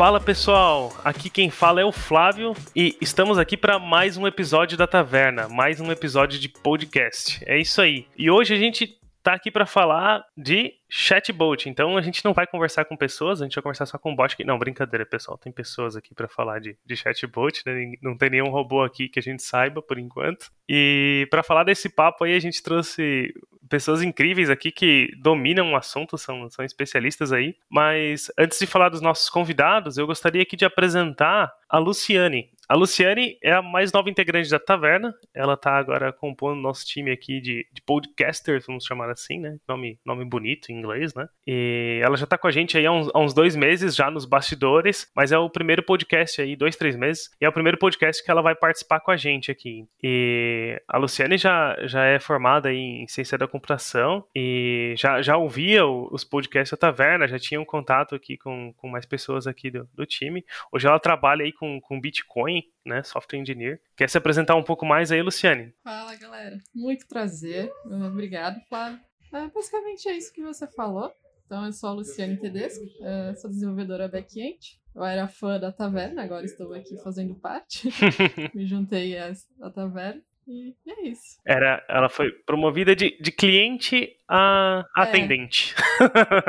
Fala pessoal, aqui quem fala é o Flávio e estamos aqui para mais um episódio da Taverna, mais um episódio de podcast. É isso aí. E hoje a gente tá aqui para falar de chatbot. Então a gente não vai conversar com pessoas, a gente vai conversar só com bot. Não, brincadeira, pessoal. Tem pessoas aqui para falar de, de chatbot, né? não tem nenhum robô aqui que a gente saiba por enquanto. E para falar desse papo aí, a gente trouxe pessoas incríveis aqui que dominam o assunto, são, são especialistas aí. Mas antes de falar dos nossos convidados, eu gostaria aqui de apresentar a Luciane. A Luciane é a mais nova integrante da Taverna. Ela está agora compondo nosso time aqui de, de podcasters, vamos chamar assim, né? Nome, nome bonito em inglês, né? E ela já está com a gente aí há uns, há uns, dois meses, já nos bastidores, mas é o primeiro podcast aí, dois, três meses, e é o primeiro podcast que ela vai participar com a gente aqui. E a Luciane já, já é formada em ciência da computação e já, já ouvia os podcasts da Taverna, já tinha um contato aqui com, com mais pessoas aqui do, do time. Hoje ela trabalha aí com, com Bitcoin né, software engineer. Quer se apresentar um pouco mais aí, Luciane? Fala, galera. Muito prazer. Obrigado, Flávio. É, basicamente é isso que você falou. Então, eu sou a Luciane Tedesco, é, sou desenvolvedora back-end. Eu era fã da Taverna, agora estou aqui fazendo parte. Me juntei à, Taverna. E é isso. Era, ela foi promovida de, de cliente a é. atendente.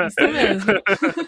Isso mesmo.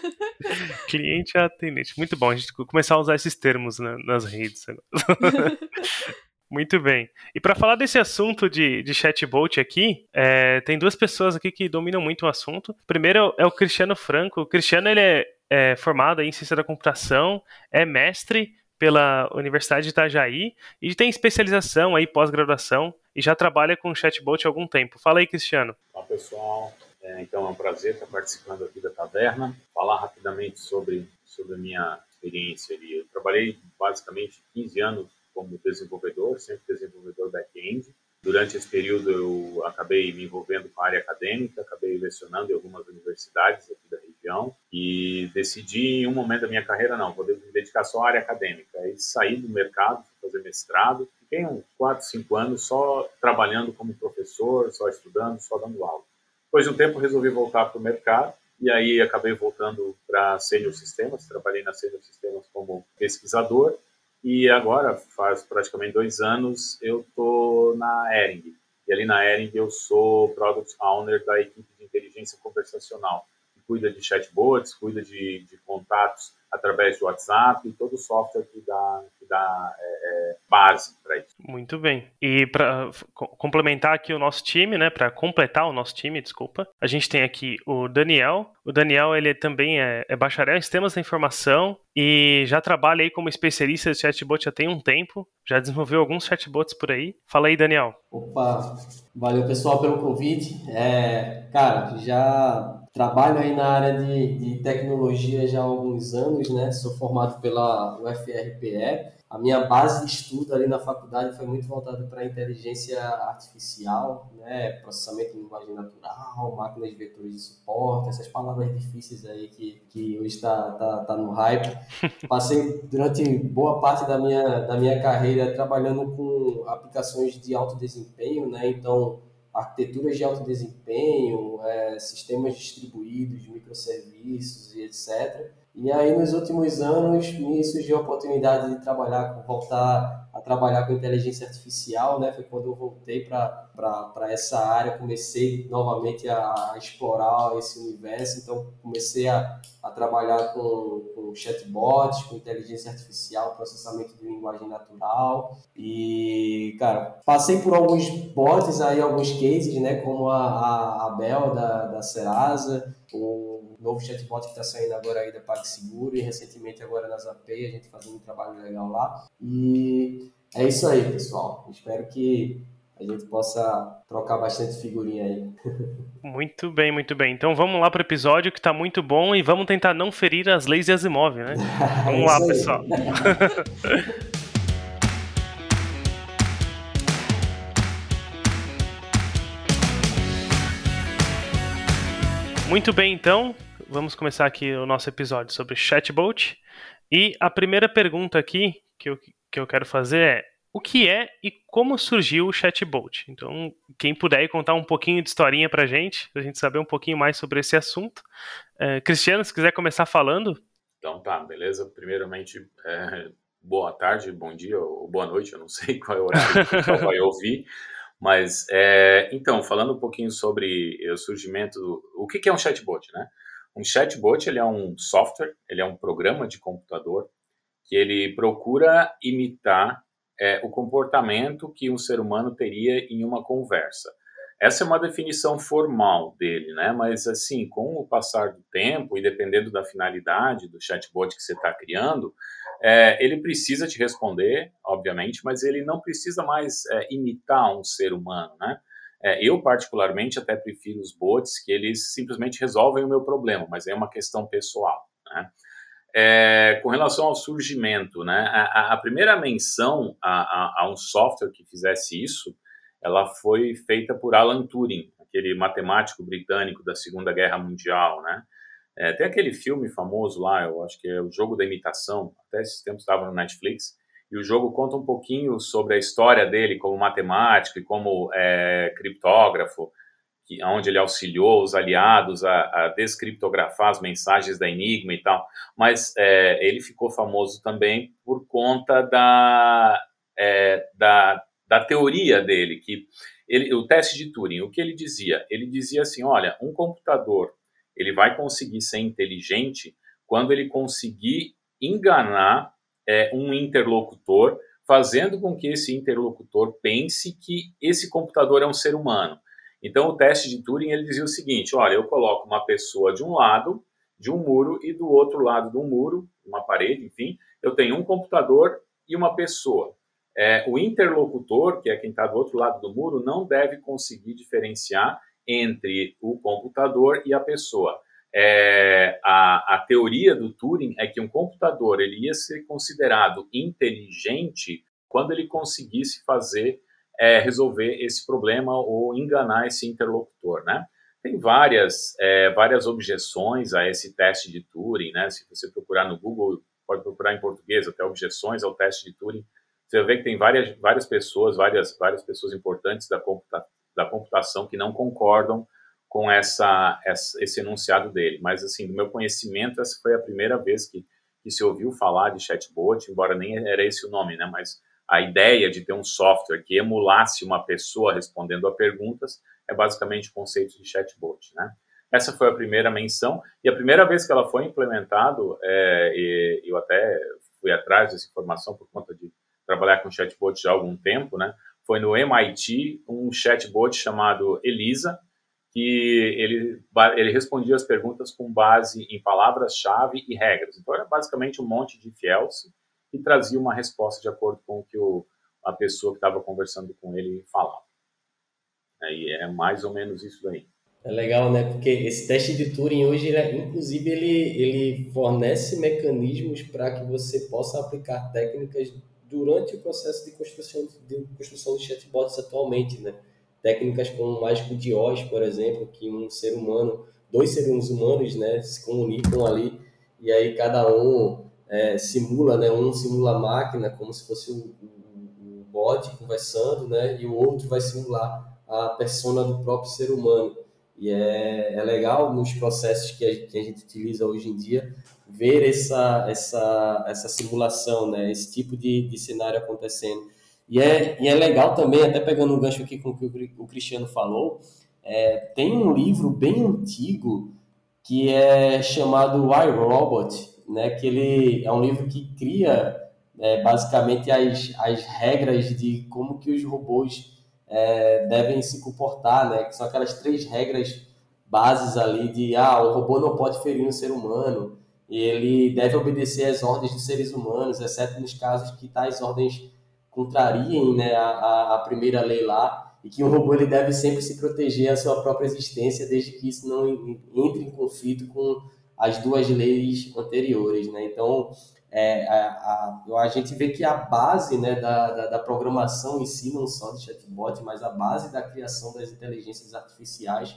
cliente a atendente. Muito bom a gente começar a usar esses termos né, nas redes. Muito bem. E para falar desse assunto de, de chatbot aqui, é, tem duas pessoas aqui que dominam muito o assunto. Primeiro é o Cristiano Franco. O Cristiano ele é, é formado em ciência da computação, é mestre pela Universidade de Itajaí e tem especialização aí pós-graduação e já trabalha com chatbot há algum tempo. Fala aí, Cristiano. Olá, pessoal. É, então é um prazer estar participando aqui da taverna. Falar rapidamente sobre sobre a minha experiência ali. Eu trabalhei basicamente 15 anos como desenvolvedor, sempre desenvolvedor back-end. Durante esse período eu acabei me envolvendo com a área acadêmica, acabei lecionando em algumas universidades aqui da região e decidi em um momento da minha carreira, não, vou me dedicar só à área acadêmica. Aí saí do mercado, fazer mestrado, fiquei uns 4, 5 anos só trabalhando como professor, só estudando, só dando aula. Depois de um tempo resolvi voltar para o mercado e aí acabei voltando para Senior Sistemas, trabalhei na Senior Sistemas como pesquisador e agora, faz praticamente dois anos, eu estou na Ering. E ali na Ering eu sou Product Owner da equipe de inteligência conversacional, que cuida de chatbots, cuida de, de contatos através do WhatsApp e todo o software que dá, que dá é, é, base para isso. Muito bem. E para complementar aqui o nosso time, né, para completar o nosso time, desculpa, a gente tem aqui o Daniel. O Daniel ele também é, é bacharel em sistemas da informação e já trabalha aí como especialista de chatbot já tem um tempo, já desenvolveu alguns chatbots por aí. Fala aí, Daniel. Opa, valeu pessoal pelo convite. É, cara, já trabalho aí na área de, de tecnologia já há alguns anos, né? Sou formado pela UFRPE a minha base de estudo ali na faculdade foi muito voltada para inteligência artificial, né, processamento de linguagem natural, máquinas de vetores de suporte, essas palavras difíceis aí que, que hoje está tá, tá no hype. Passei durante boa parte da minha, da minha carreira trabalhando com aplicações de alto desempenho, né, então arquiteturas de alto desempenho, é, sistemas distribuídos, microserviços e etc. E aí, nos últimos anos, me surgiu a oportunidade de trabalhar, voltar a trabalhar com inteligência artificial, né? Foi quando eu voltei para essa área, comecei novamente a, a, explorar esse universo. Então, comecei a, a trabalhar com, com chatbots, com inteligência artificial, processamento de linguagem natural. E, cara, passei por alguns bots aí, alguns cases, né? Como a, a, a Bel da, da Serasa, o novo chatbot que está saindo agora aí da PagSeguro e recentemente agora na Zapay, a gente fazendo um trabalho legal lá. E é isso aí, pessoal. Espero que a gente possa trocar bastante figurinha aí. Muito bem, muito bem. Então vamos lá para o episódio que está muito bom e vamos tentar não ferir as leis de Asimov, né? Vamos é lá, pessoal. Muito bem, então, vamos começar aqui o nosso episódio sobre chatbot. E a primeira pergunta aqui que eu, que eu quero fazer é: o que é e como surgiu o chatbot? Então, quem puder contar um pouquinho de historinha pra gente, pra gente saber um pouquinho mais sobre esse assunto. É, Cristiano, se quiser começar falando. Então tá, beleza. Primeiramente, é, boa tarde, bom dia ou boa noite, eu não sei qual é o horário que o vai ouvir. Mas, é, então, falando um pouquinho sobre o surgimento, o que é um chatbot, né? Um chatbot, ele é um software, ele é um programa de computador que ele procura imitar é, o comportamento que um ser humano teria em uma conversa. Essa é uma definição formal dele, né? Mas assim, com o passar do tempo e dependendo da finalidade do chatbot que você está criando, é, ele precisa te responder, obviamente, mas ele não precisa mais é, imitar um ser humano, né? É, eu, particularmente, até prefiro os bots que eles simplesmente resolvem o meu problema, mas é uma questão pessoal, né? É, com relação ao surgimento, né? A, a primeira menção a, a, a, um software que fizesse isso, ela foi feita por Alan Turing, aquele matemático britânico da Segunda Guerra Mundial, né? É, tem aquele filme famoso lá, eu acho que é o Jogo da Imitação, até esses tempos estava no Netflix, e o jogo conta um pouquinho sobre a história dele como matemático e como é, criptógrafo, que, onde ele auxiliou os aliados a, a, descriptografar as mensagens da Enigma e tal. Mas é, ele ficou famoso também por conta da, é, da, da teoria dele, que ele, o teste de Turing, o que ele dizia? Ele dizia assim, olha, um computador ele vai conseguir ser inteligente quando ele conseguir enganar é, um interlocutor, fazendo com que esse interlocutor pense que esse computador é um ser humano. Então, o teste de Turing ele dizia o seguinte: olha, eu coloco uma pessoa de um lado de um muro e do outro lado de um muro, uma parede, enfim, eu tenho um computador e uma pessoa. É, o interlocutor, que é quem está do outro lado do muro, não deve conseguir diferenciar entre o computador e a pessoa. É, a, a teoria do Turing é que um computador ele ia ser considerado inteligente quando ele conseguisse fazer é, resolver esse problema ou enganar esse interlocutor, né? Tem várias, é, várias objeções a esse teste de Turing, né? Se você procurar no Google, pode procurar em português até objeções ao teste de Turing, você ver que tem várias, várias pessoas, várias, várias pessoas importantes da, computa da computação que não concordam com essa, essa, esse enunciado dele. Mas, assim, do meu conhecimento, essa foi a primeira vez que, que se ouviu falar de chatbot, embora nem era esse o nome, né? Mas a ideia de ter um software que emulasse uma pessoa respondendo a perguntas é basicamente o conceito de chatbot, né? Essa foi a primeira menção e a primeira vez que ela foi implementado, é, eu até fui atrás dessa informação por conta de trabalhar com chatbot já há algum tempo, né? Foi no MIT um chatbot chamado Elisa, que ele, ele respondia as perguntas com base em palavras-chave e regras. Então era basicamente um monte de fiels e trazia uma resposta de acordo com o que o, a pessoa que estava conversando com ele falava. Aí é mais ou menos isso daí. É legal, né? Porque esse teste de Turing hoje, ele, inclusive, ele, ele fornece mecanismos para que você possa aplicar técnicas durante o processo de construção de, construção de chatbots atualmente, né? Técnicas como o mágico de Oz, por exemplo, que um ser humano, dois seres humanos, né, se comunicam ali e aí cada um é, simula, né? Um simula a máquina como se fosse o, o, o bot conversando, né? E o outro vai simular a persona do próprio ser humano. E é, é legal nos processos que a, que a gente utiliza hoje em dia ver essa, essa, essa simulação, né? Esse tipo de, de cenário acontecendo. E é, e é legal também, até pegando um gancho aqui com o que o Cristiano falou, é, tem um livro bem antigo que é chamado I, Robot, né, que ele é um livro que cria é, basicamente as, as regras de como que os robôs é, devem se comportar, né, que são aquelas três regras bases ali de ah, o robô não pode ferir um ser humano, ele deve obedecer às ordens dos seres humanos, exceto nos casos que tais ordens contrariem né, a, a primeira lei lá, e que o robô ele deve sempre se proteger a sua própria existência, desde que isso não entre em conflito com as duas leis anteriores, né? Então, é, a, a, a, gente vê que a base né, da, da, da, programação em si, não só de chatbot, mas a base da criação das inteligências artificiais,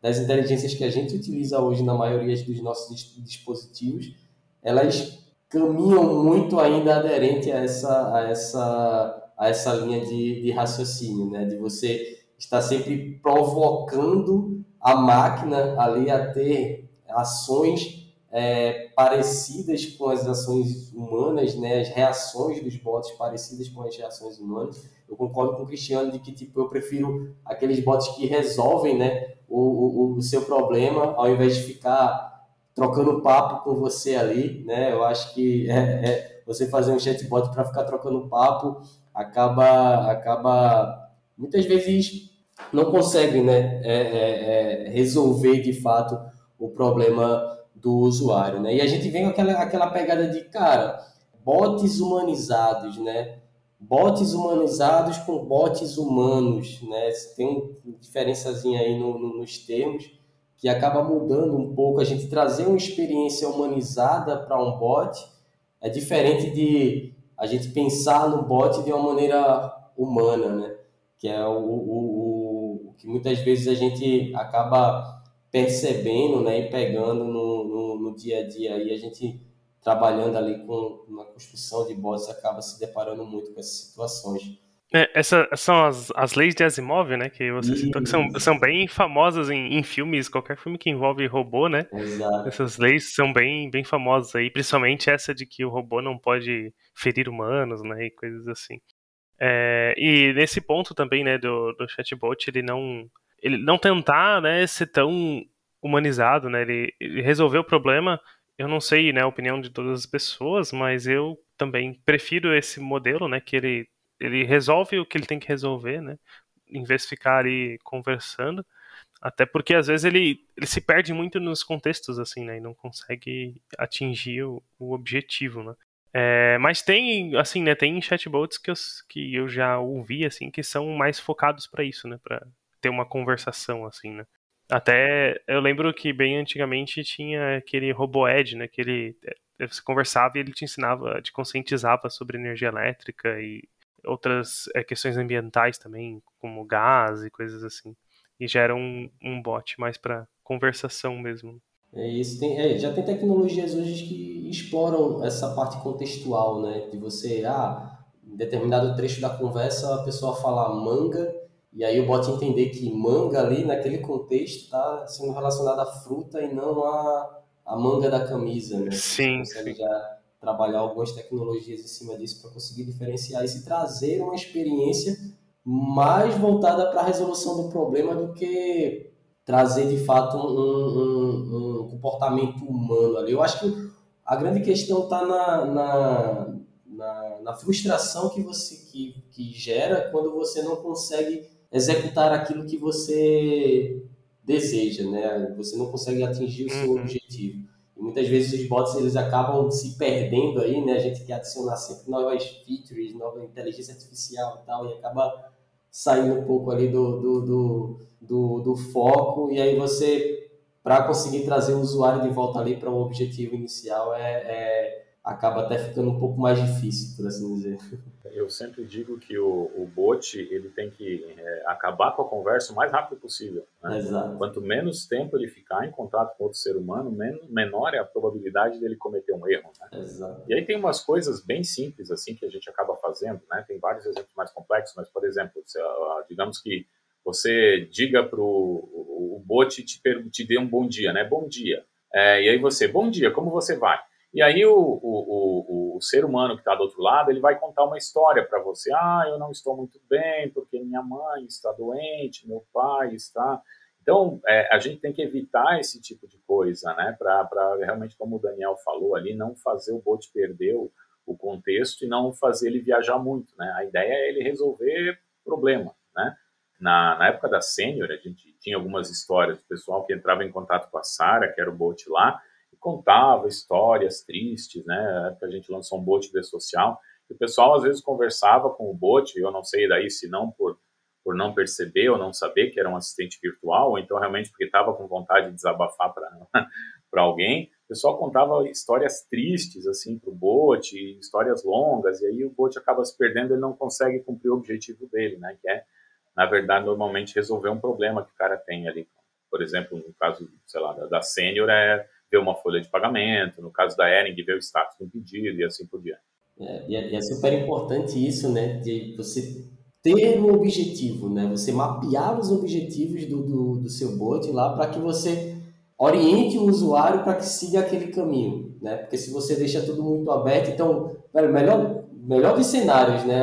das inteligências que a gente utiliza hoje na maioria dos nossos dispositivos, elas caminham muito ainda aderente a essa, a essa, a essa linha de, de raciocínio, né? de você estar sempre provocando a máquina ali a ter ações é, parecidas com as ações humanas, né, as reações dos bots parecidas com as reações humanas. Eu concordo com o Cristiano de que tipo eu prefiro aqueles bots que resolvem, né, o, o, o seu problema ao invés de ficar trocando papo com você ali, né? Eu acho que é, é você fazer um chatbot para ficar trocando papo acaba acaba muitas vezes não consegue, né, é, é, é resolver de fato o problema do usuário, né? E a gente vem com aquela, aquela pegada de, cara, bots humanizados, né? Bots humanizados com bots humanos, né? Tem uma diferençazinha aí no, no, nos termos que acaba mudando um pouco. A gente trazer uma experiência humanizada para um bot é diferente de a gente pensar no bot de uma maneira humana, né? Que é o, o, o que muitas vezes a gente acaba percebendo né, e pegando no, no, no, dia a dia. E a gente trabalhando ali com uma construção de bots acaba se deparando muito com essas situações. É, essas são as, as leis de Asimov, né? Que você citou, que são, são bem famosas em, em filmes, qualquer filme que envolve robô, né? Exato. Essas leis são bem, bem famosas aí, principalmente essa de que o robô não pode ferir humanos, né? E coisas assim. É, e nesse ponto também, né, do, do chatbot, ele não ele não tentar, né, ser tão humanizado, né? Ele, ele resolveu o problema. Eu não sei, né, a opinião de todas as pessoas, mas eu também prefiro esse modelo, né, que ele ele resolve o que ele tem que resolver, né, em vez de ficar ali conversando. Até porque às vezes ele, ele se perde muito nos contextos, assim, né? E não consegue atingir o, o objetivo, né? É, mas tem, assim, né? Tem chatbots que eu, que eu já ouvi, assim, que são mais focados para isso, né? Para ter uma conversação, assim, né? Até eu lembro que bem antigamente tinha aquele RoboEd, né? Que ele é, você conversava e ele te ensinava, te conscientizava sobre energia elétrica e outras é, questões ambientais também, como gás e coisas assim. E já era um, um bot mais para conversação mesmo. É isso, tem, é, já tem tecnologias hoje que exploram essa parte contextual, né? De você, ah, em determinado trecho da conversa a pessoa fala manga e aí o bot entender que manga ali, naquele contexto, está sendo relacionado à fruta e não à, à manga da camisa, né? Sim. Você consegue já trabalhar algumas tecnologias em cima disso para conseguir diferenciar isso e trazer uma experiência mais voltada para a resolução do problema do que trazer de fato um, um, um comportamento humano ali. Eu acho que a grande questão está na, na, na, na, frustração que você que, que gera quando você não consegue executar aquilo que você deseja, né? Você não consegue atingir o seu uhum. objetivo. Muitas vezes os bots eles acabam se perdendo aí, né? A gente quer adicionar sempre novas features, nova inteligência artificial e tal, e acaba saindo um pouco ali do, do, do, do, do foco. E aí você, para conseguir trazer o usuário de volta ali para o um objetivo inicial, é, é acaba até ficando um pouco mais difícil, por assim dizer. Eu sempre digo que o, o bot ele tem que é, acabar com a conversa o mais rápido possível. Né? Exato. Quanto menos tempo ele ficar em contato com outro ser humano, menor é a probabilidade dele cometer um erro. Né? Exato. E aí tem umas coisas bem simples assim que a gente acaba fazendo. Né? Tem vários exemplos mais complexos, mas por exemplo, se, digamos que você diga para o, o bot te, te dê um bom dia, né? Bom dia. É, e aí você, bom dia, como você vai? E aí o, o, o, o ser humano que está do outro lado, ele vai contar uma história para você. Ah, eu não estou muito bem porque minha mãe está doente, meu pai está... Então, é, a gente tem que evitar esse tipo de coisa, né? Para realmente, como o Daniel falou ali, não fazer o bot perder o, o contexto e não fazer ele viajar muito, né? A ideia é ele resolver problema, né? Na, na época da Sênior, a gente tinha algumas histórias do pessoal que entrava em contato com a Sara, que era o bot lá, contava histórias tristes, né? A gente lançou um bot de social. E o pessoal às vezes conversava com o bot, eu não sei daí se não por, por não perceber ou não saber que era um assistente virtual, ou então realmente porque estava com vontade de desabafar para alguém. O pessoal contava histórias tristes assim para o bot, histórias longas, e aí o bot acaba se perdendo e não consegue cumprir o objetivo dele, né? Que é, na verdade, normalmente resolver um problema que o cara tem ali. Por exemplo, no caso, sei lá, da, da Sênior, é ver uma folha de pagamento, no caso da Ering, ver o status do pedido e assim por diante. É, e, é, e é super importante isso, né, de você ter um objetivo, né, você mapear os objetivos do, do, do seu bot lá para que você oriente o usuário para que siga aquele caminho. né? Porque se você deixa tudo muito aberto, então, melhor, melhor dos cenários, né?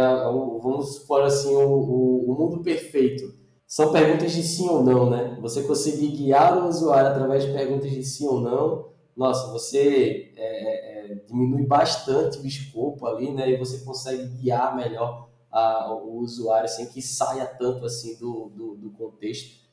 Vamos supor assim, o, o, o mundo perfeito. São perguntas de sim ou não, né? Você conseguir guiar o usuário através de perguntas de sim ou não, nossa, você é, é, é diminui bastante o escopo ali, né? E você consegue guiar melhor a, o usuário sem que saia tanto assim do, do, do contexto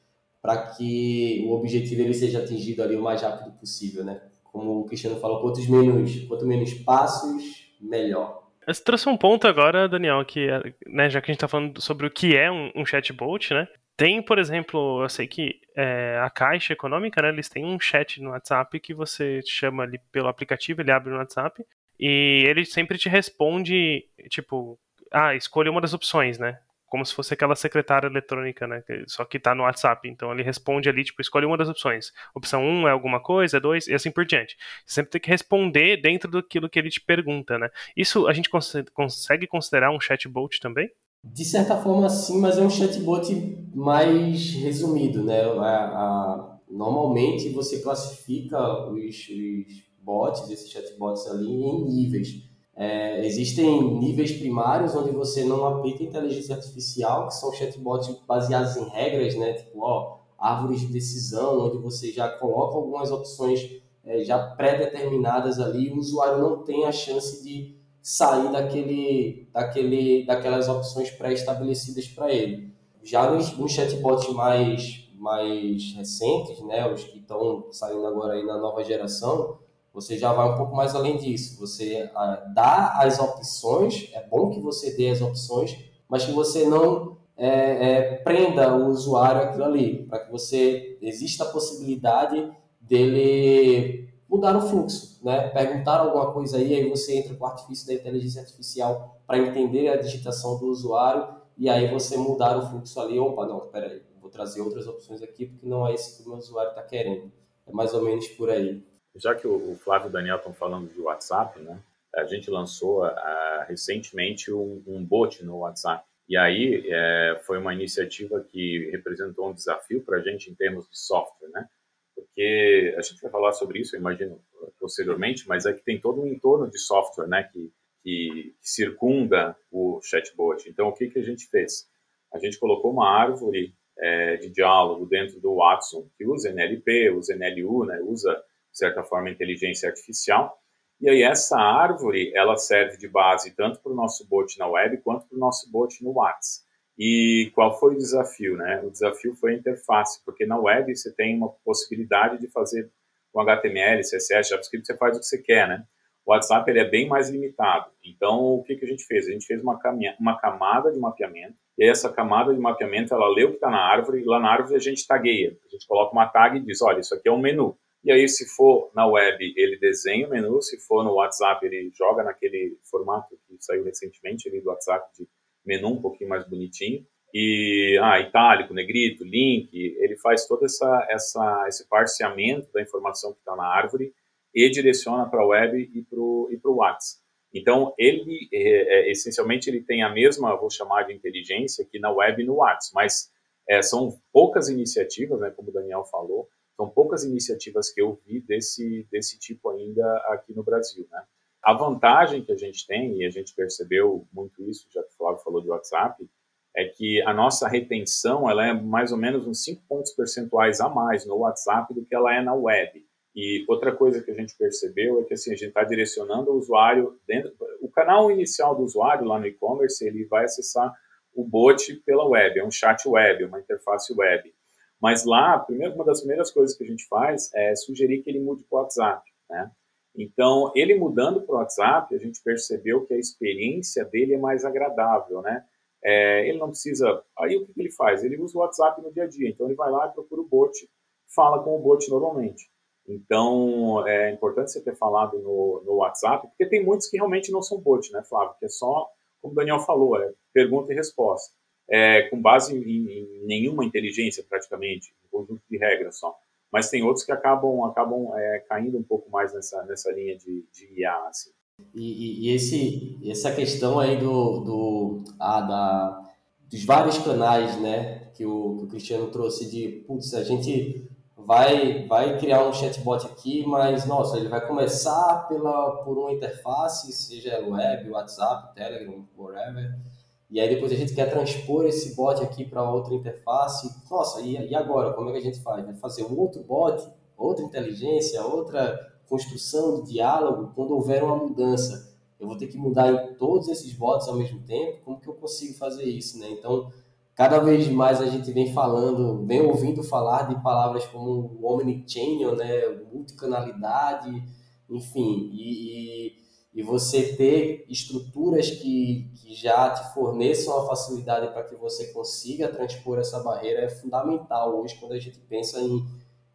para que o objetivo ele seja atingido ali o mais rápido possível, né? Como o Cristiano falou, quantos menos, quanto menos passos, melhor. Você trouxe um ponto agora, Daniel, que né, já que a gente está falando sobre o que é um, um, chatbot, né? Tem, por exemplo, eu sei que é, a Caixa Econômica, né, eles têm um chat no WhatsApp que você chama ali pelo aplicativo, ele abre no WhatsApp e ele sempre te responde, tipo, ah, escolha uma das opções, né? como se fosse aquela secretária eletrônica, né? Só que tá no WhatsApp. Então ele responde ali, tipo, escolhe uma das opções. Opção 1 é alguma coisa, 2 e assim por diante. Você sempre tem que responder dentro daquilo que ele te pergunta, né? Isso a gente cons consegue considerar um chatbot também? De certa forma, sim, mas é um chatbot mais resumido, né? A, a, normalmente você classifica os, os bots, esses chatbots ali, em níveis. É, existem níveis primários onde você não aplica inteligência artificial, que são chatbots baseados em regras, né? Tipo, ó, árvores de decisão, onde você já coloca algumas opções é, já pré-determinadas ali, o usuário não tem a chance de sair daquele, daquele, daquelas opções pré-estabelecidas para ele. Já nos, nos chatbots mais, mais recentes, né, os que estão saindo agora aí na nova geração, você já vai um pouco mais além disso. Você ah, dá as opções, é bom que você dê as opções, mas que você não é, é, prenda o usuário aquilo ali, para que você exista a possibilidade dele mudar o fluxo, né? Perguntar alguma coisa aí, aí você entra com o artifício da inteligência artificial para entender a digitação do usuário e aí você mudar o fluxo ali. Opa, não, peraí, vou trazer outras opções aqui porque não é isso que o meu usuário está querendo. É mais ou menos por aí. Já que o Flávio e o Daniel estão falando de WhatsApp, né? A gente lançou uh, recentemente um, um bot no WhatsApp. E aí é, foi uma iniciativa que representou um desafio para a gente em termos de software, né? Porque a gente vai falar sobre isso, eu imagino, posteriormente, mas é que tem todo um entorno de software, né? Que, que, circunda o chatbot. Então, o que, que a gente fez? A gente colocou uma árvore é, de diálogo dentro do Watson, que usa NLP, usa NLU, né? Usa de certa forma, inteligência artificial. E aí essa árvore, ela serve de base tanto para o nosso bot na web quanto para o nosso bot no WhatsApp. E qual foi o desafio, né? O desafio foi a interface, porque na web você tem uma possibilidade de fazer com HTML, CSS, JavaScript, você faz o que você quer, né? O WhatsApp ele é bem mais limitado. Então, o que, que a gente fez? A gente fez uma, uma camada de mapeamento, e essa camada de mapeamento, ela lê o que está na árvore, e lá na árvore a gente tagueia. A gente coloca uma tag e diz, olha, isso aqui é um menu. E aí, se for na web, ele desenha o menu, se for no WhatsApp, ele joga naquele formato que saiu recentemente ali do WhatsApp de menu um pouquinho mais bonitinho. E, ah, itálico, negrito, link, ele faz todo essa, essa, esse parseamento da informação que está na árvore e direciona para a web e para o e WhatsApp. Então, ele, é, é, essencialmente, ele tem a mesma, vou chamar de inteligência, que na web e no WhatsApp, mas é, são poucas iniciativas, né, como o Daniel falou, são poucas iniciativas que eu vi desse, desse tipo ainda aqui no Brasil, né? A vantagem que a gente tem, e a gente percebeu muito isso, já que o Flávio falou de WhatsApp, é que a nossa retenção ela é mais ou menos uns 5 pontos percentuais a mais no WhatsApp do que ela é na web. E outra coisa que a gente percebeu é que assim, a gente está direcionando o usuário dentro. O canal inicial do usuário lá no e-commerce ele vai acessar o bot pela web, é um chat web, uma interface web. Mas lá, primeiro, uma das primeiras coisas que a gente faz é sugerir que ele mude para o WhatsApp, né? Então, ele mudando para o WhatsApp, a gente percebeu que a experiência dele é mais agradável, né? É, ele não precisa. Aí o que ele faz? Ele usa o WhatsApp no dia a dia. Então ele vai lá e procura o bot, fala com o bot normalmente. Então é importante você ter falado no, no WhatsApp, porque tem muitos que realmente não são bot, né, Flávio? Que é só, como o Daniel falou, é pergunta e resposta é, com base em, em, nenhuma inteligência praticamente, um conjunto de regras só. Mas tem outros que acabam, acabam é, caindo um pouco mais nessa, nessa linha de, de IA. Assim. E, e, esse, essa questão aí do, do, ah, da, dos vários canais né, que, o, que o Cristiano trouxe de, putz, a gente vai, vai criar um chatbot aqui, mas, nossa, ele vai começar pela, por uma interface, seja web, WhatsApp, Telegram, whatever, e aí depois a gente quer transpor esse bot aqui para outra interface. Nossa, e, e agora? Como é que a gente faz? Vai fazer um outro bot, outra inteligência, outra construção de diálogo quando houver uma mudança. Eu vou ter que mudar em todos esses bots ao mesmo tempo? Como que eu consigo fazer isso, né? Então, cada vez mais a gente vem falando, vem ouvindo falar de palavras como omnichannel, né? Multicanalidade, enfim, e, e e você ter estruturas que, que já te forneçam a facilidade para que você consiga transpor essa barreira é fundamental hoje quando a gente pensa em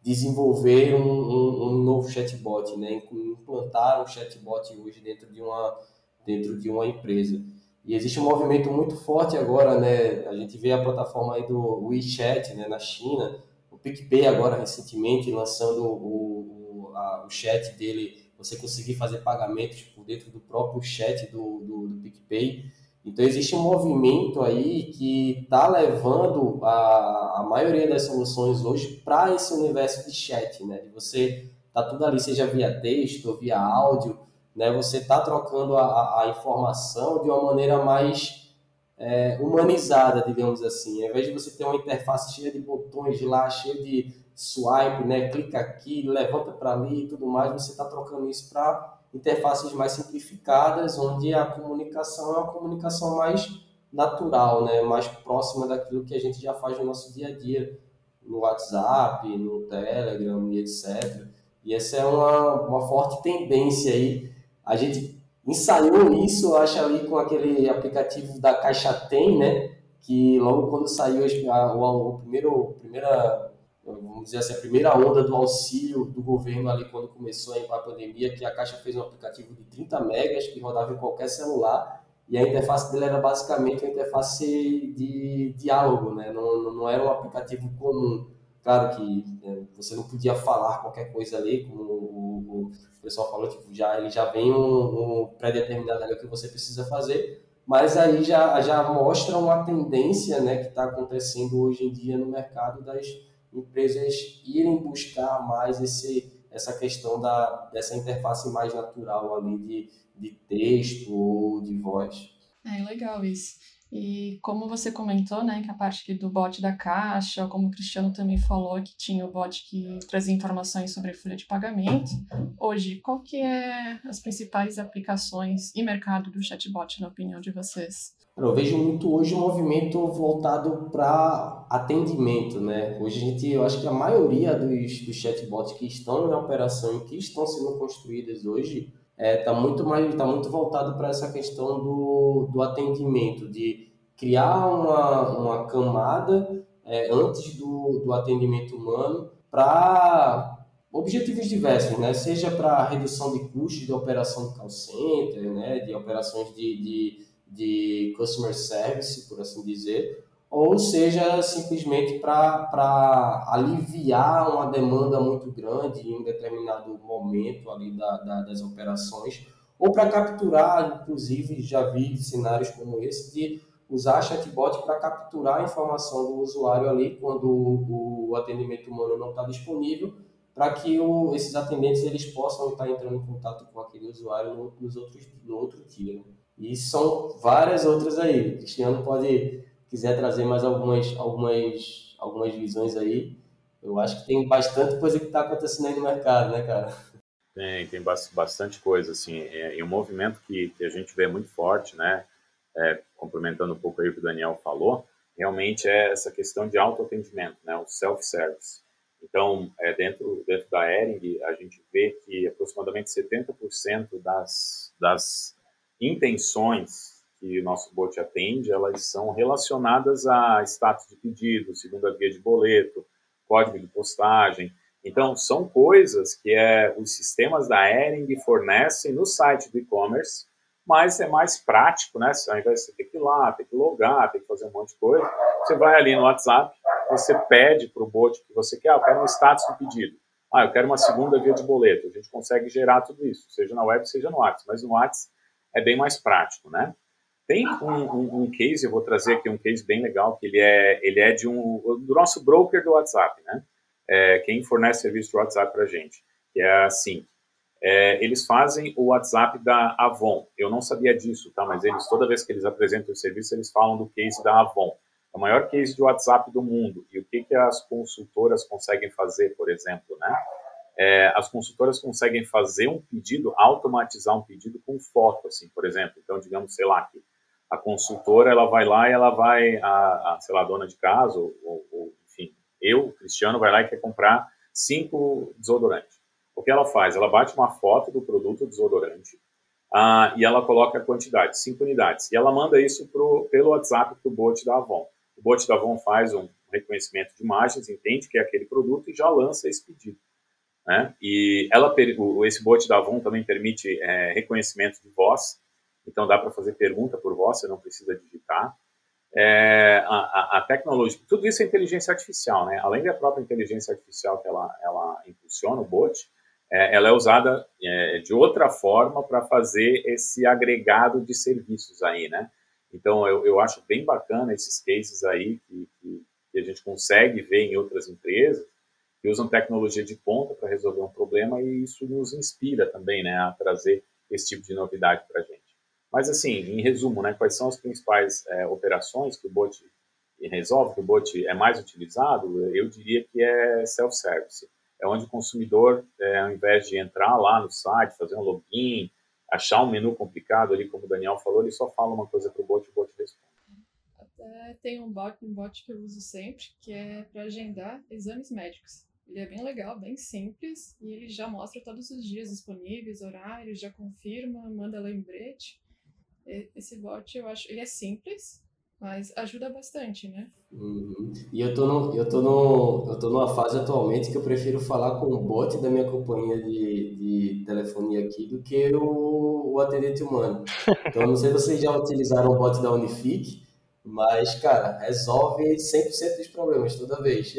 desenvolver um, um, um novo chatbot, né? implantar um chatbot hoje dentro de uma dentro de uma empresa. E existe um movimento muito forte agora, né? A gente vê a plataforma aí do WeChat, né, na China, o PicPay agora recentemente lançando o, o, a, o chat dele você conseguir fazer pagamentos por dentro do próprio chat do, do, do PicPay. Então, existe um movimento aí que está levando a, a maioria das soluções hoje para esse universo de chat, né? De você tá tudo ali, seja via texto ou via áudio, né? Você está trocando a, a, informação de uma maneira mais é, humanizada, digamos assim. Ao invés de você ter uma interface cheia de botões lá, cheia de swipe, né? Clica aqui, levanta para ali e tudo mais. Você está trocando isso para interfaces mais simplificadas, onde a comunicação é uma comunicação mais natural, né? Mais próxima daquilo que a gente já faz no nosso dia a dia, no WhatsApp, no Telegram e etc. E essa é uma, uma forte tendência aí. A gente ensaiou isso, acho ali com aquele aplicativo da Caixa Tem, né? Que logo quando saiu a, o, o primeiro, primeira vamos dizer assim, a primeira onda do auxílio do governo ali quando começou a pandemia, que a Caixa fez um aplicativo de 30 megas que rodava em qualquer celular e a interface dele era basicamente uma interface de diálogo, né? não, não era um aplicativo comum. Claro que né, você não podia falar qualquer coisa ali, como o, o pessoal falou, tipo, já, ele já vem um, um pré-determinado ali que você precisa fazer, mas aí já, já mostra uma tendência né, que está acontecendo hoje em dia no mercado das empresas irem buscar mais esse, essa questão da, dessa interface mais natural ali de, de texto ou de voz. É legal isso. E como você comentou, né, que a parte do bot da caixa, como o Cristiano também falou que tinha o bot que trazia informações sobre folha de pagamento, hoje, qual que é as principais aplicações e mercado do chatbot, na opinião de vocês? Eu vejo muito hoje um movimento voltado para atendimento, né? Hoje a gente, eu acho que a maioria dos, dos chatbots que estão em operação e que estão sendo construídas hoje está é, tá muito mais, está muito voltado para essa questão do, do atendimento, de criar uma, uma camada é, antes do, do atendimento humano para objetivos diversos, né? Seja para redução de custos de operação de call center, né? De operações de, de de customer service, por assim dizer, ou seja simplesmente para aliviar uma demanda muito grande em um determinado momento ali da, da, das operações, ou para capturar, inclusive já vi cenários como esse, de usar chatbot para capturar a informação do usuário ali quando o, o atendimento humano não está disponível, para que o, esses atendentes eles possam estar entrando em contato com aquele usuário no, nos outros, no outro dia. Né? E são várias outras aí. Cristiano pode, quiser trazer mais algumas, algumas, algumas visões aí. Eu acho que tem bastante coisa que está acontecendo aí no mercado, né, cara? Tem, tem bastante coisa, assim. É, e um movimento que, que a gente vê muito forte, né, é, complementando um pouco aí o que o Daniel falou, realmente é essa questão de autoatendimento, né, o self-service. Então, é, dentro, dentro da Ering, a gente vê que aproximadamente 70% das, das intenções que o nosso bot atende, elas são relacionadas a status de pedido, segunda via de boleto, código de postagem. Então, são coisas que é, os sistemas da Ering fornecem no site do e-commerce, mas é mais prático, né? Ao invés de você ter que ir lá, ter que logar, ter que fazer um monte de coisa, você vai ali no WhatsApp, você pede para o bot que você quer, ah, eu quero um status do pedido. Ah, eu quero uma segunda via de boleto. A gente consegue gerar tudo isso, seja na web, seja no WhatsApp. Mas no WhatsApp é bem mais prático, né? Tem um, um, um, case, eu vou trazer aqui um case bem legal, que ele é, ele é de um, do nosso broker do WhatsApp, né? é, quem fornece serviço de WhatsApp para a gente, que é assim, é, eles fazem o WhatsApp da Avon. Eu não sabia disso, tá? Mas eles, toda vez que eles apresentam o serviço, eles falam do case da Avon. É o maior case de WhatsApp do mundo. E o que, que as consultoras conseguem fazer, por exemplo, né? É, as consultoras conseguem fazer um pedido, automatizar um pedido com foto, assim, por exemplo. Então, digamos, sei lá, que a consultora, ela vai lá e ela vai, a, a sei lá, a dona de casa, ou, ou, enfim, eu, Cristiano, vai lá e quer comprar cinco desodorantes. O que ela faz? Ela bate uma foto do produto desodorante ah, e ela coloca a quantidade, cinco unidades. E ela manda isso pro, pelo WhatsApp para o bot da Avon. O bot da Avon faz um reconhecimento de imagens, entende que é aquele produto e já lança esse pedido. Né? E ela, esse bot da Avon também permite é, reconhecimento de voz, então dá para fazer pergunta por voz, você não precisa digitar. É, a, a, tecnologia, tudo isso é inteligência artificial, né? Além da própria inteligência artificial que ela, ela impulsiona o bot, é, ela é usada é, de outra forma para fazer esse agregado de serviços aí, né? Então, eu, eu acho bem bacana esses cases aí que, que, que a gente consegue ver em outras empresas que usam tecnologia de ponta para resolver um problema e isso nos inspira também, né, a trazer esse tipo de novidade para a gente. Mas, assim, em resumo, né, quais são as principais é, operações que o bot resolve, que o bot é mais utilizado? Eu diria que é self-service é onde o consumidor, é, ao invés de entrar lá no site, fazer um login, achar um menu complicado ali, como o Daniel falou, ele só fala uma coisa para o bot e o bot responde. Até tem um bot, um bot que eu uso sempre, que é para agendar exames médicos. Ele é bem legal, bem simples, e ele já mostra todos os dias disponíveis, horários, já confirma, manda lembrete. Esse bot eu acho, ele é simples, mas ajuda bastante, né? Uhum. E eu tô, no, eu, tô no, eu tô numa fase atualmente que eu prefiro falar com o bot da minha companhia de, de telefonia aqui do que o, o atendente humano. Então, não sei se vocês já utilizaram o bot da Unifique, mas, cara, resolve 100% dos problemas toda vez.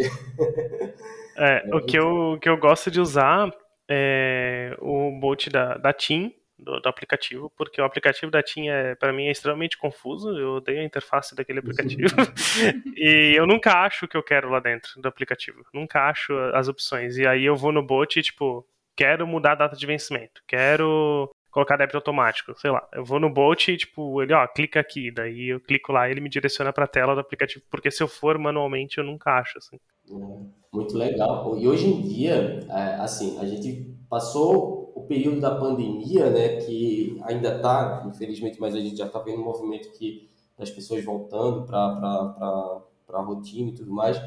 É, é o, que eu, o que eu gosto de usar é o bot da, da TIM, do, do, aplicativo, porque o aplicativo da TIM, é, para mim, é extremamente confuso. Eu odeio a interface daquele aplicativo. e eu nunca acho o que eu quero lá dentro do aplicativo. Nunca acho as opções. E aí eu vou no bot e, tipo, quero mudar a data de vencimento. Quero colocar débito automático, sei lá. Eu vou no Bolt e, tipo, ele, ó, clica aqui. Daí eu clico lá e ele me direciona pra tela do aplicativo, porque se eu for manualmente eu nunca acho, assim. Muito legal. E hoje em dia, é, assim, a gente passou o período da pandemia, né, que ainda está, infelizmente, mas a gente já está vendo um movimento que das pessoas voltando para a rotina e tudo mais.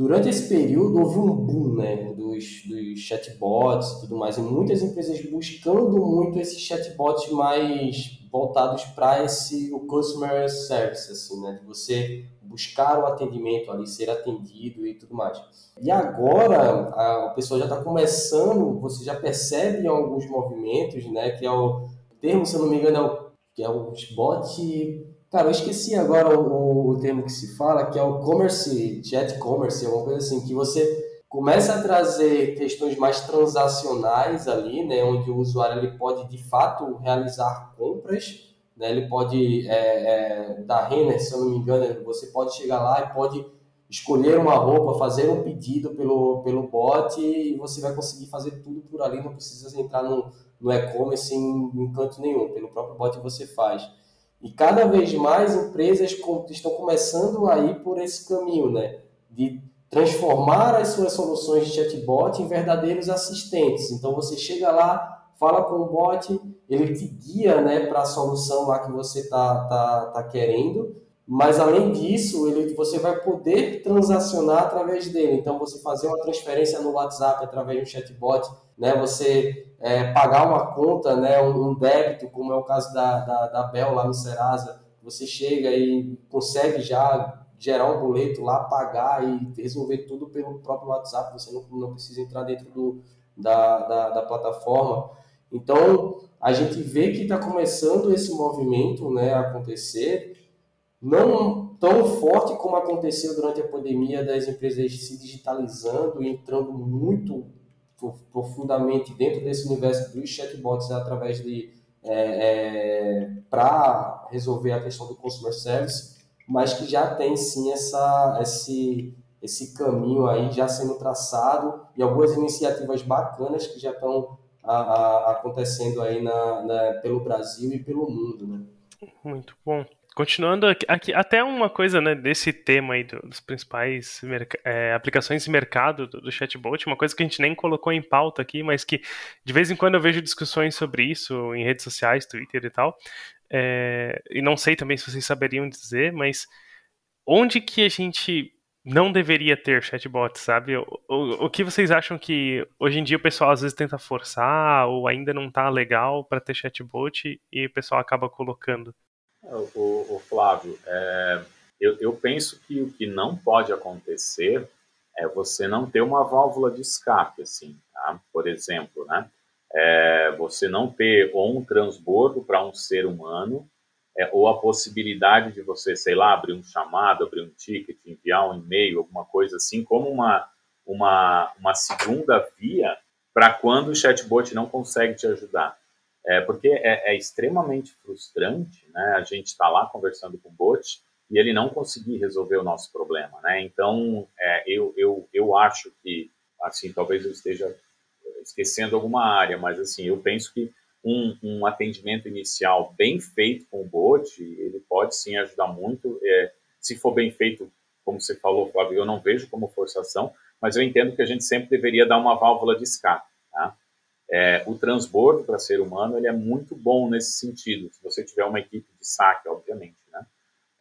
Durante esse período houve um boom né, dos, dos chatbots e tudo mais, e muitas empresas buscando muito esses chatbots mais voltados para esse o customer service, assim, né, de você buscar o atendimento ali, ser atendido e tudo mais. E agora a, o pessoal já está começando, você já percebe alguns movimentos, né? Que é o termo, se eu não me engano, é o, que é o bot. Cara, eu esqueci agora o, o termo que se fala, que é o commerce, chat commerce, alguma coisa assim, que você começa a trazer questões mais transacionais ali, né, onde o usuário ele pode de fato realizar compras né? Ele pode, é, é, da Renner, se eu não me engano, você pode chegar lá e pode escolher uma roupa, fazer um pedido pelo, pelo bot e você vai conseguir fazer tudo por ali, não precisa entrar no, no e-commerce em, em canto nenhum, pelo próprio bot você faz. E cada vez mais empresas estão começando a ir por esse caminho, né? De transformar as suas soluções de chatbot em verdadeiros assistentes. Então você chega lá, fala com o bot, ele te guia né, para a solução lá que você está tá, tá querendo, mas além disso, ele, você vai poder transacionar através dele. Então, você fazer uma transferência no WhatsApp através de um chatbot, né, você é, pagar uma conta, né, um, um, débito, como é o caso da, da, da Bel lá no Serasa, você chega e consegue já gerar um boleto lá, pagar e resolver tudo pelo próprio WhatsApp, você não, não precisa entrar dentro do, da, da, da plataforma. Então, a gente vê que está começando esse movimento né, a acontecer, não tão forte como aconteceu durante a pandemia, das empresas se digitalizando e entrando muito profundamente dentro desse universo dos chatbots através de é, é, para resolver a questão do customer service, mas que já tem sim essa, esse, esse caminho aí já sendo traçado e algumas iniciativas bacanas que já estão acontecendo aí na, na, pelo Brasil e pelo mundo, né? Muito bom. Continuando aqui, aqui, até uma coisa né, desse tema aí dos principais é, aplicações de mercado do, do, chatbot, uma coisa que a gente nem colocou em pauta aqui, mas que de vez em quando eu vejo discussões sobre isso em redes sociais, Twitter e tal, é, e não sei também se vocês saberiam dizer, mas onde que a gente não deveria ter chatbot, sabe? O, o, o, que vocês acham que hoje em dia o pessoal às vezes tenta forçar ou ainda não tá legal para ter chatbot e o pessoal acaba colocando? O, o Flávio, é, eu, eu penso que o que não pode acontecer é você não ter uma válvula de escape, assim, tá? por exemplo, né? É, você não ter ou um transbordo para um ser humano é, ou a possibilidade de você, sei lá, abrir um chamado, abrir um ticket, enviar um e-mail, alguma coisa assim, como uma, uma, uma segunda via para quando o chatbot não consegue te ajudar. É, porque é, é extremamente frustrante né, a gente estar tá lá conversando com o bot e ele não conseguir resolver o nosso problema. Né? Então, é, eu, eu, eu acho que, assim, talvez eu esteja esquecendo alguma área, mas assim, eu penso que um, um, atendimento inicial bem feito com o bot, ele pode sim ajudar muito. É, se for bem feito, como você falou, Flávio, eu não vejo como forçação, mas eu entendo que a gente sempre deveria dar uma válvula de escape. Tá? É, o transbordo para ser humano ele é muito bom nesse sentido, se você tiver uma equipe de saque, obviamente. Né?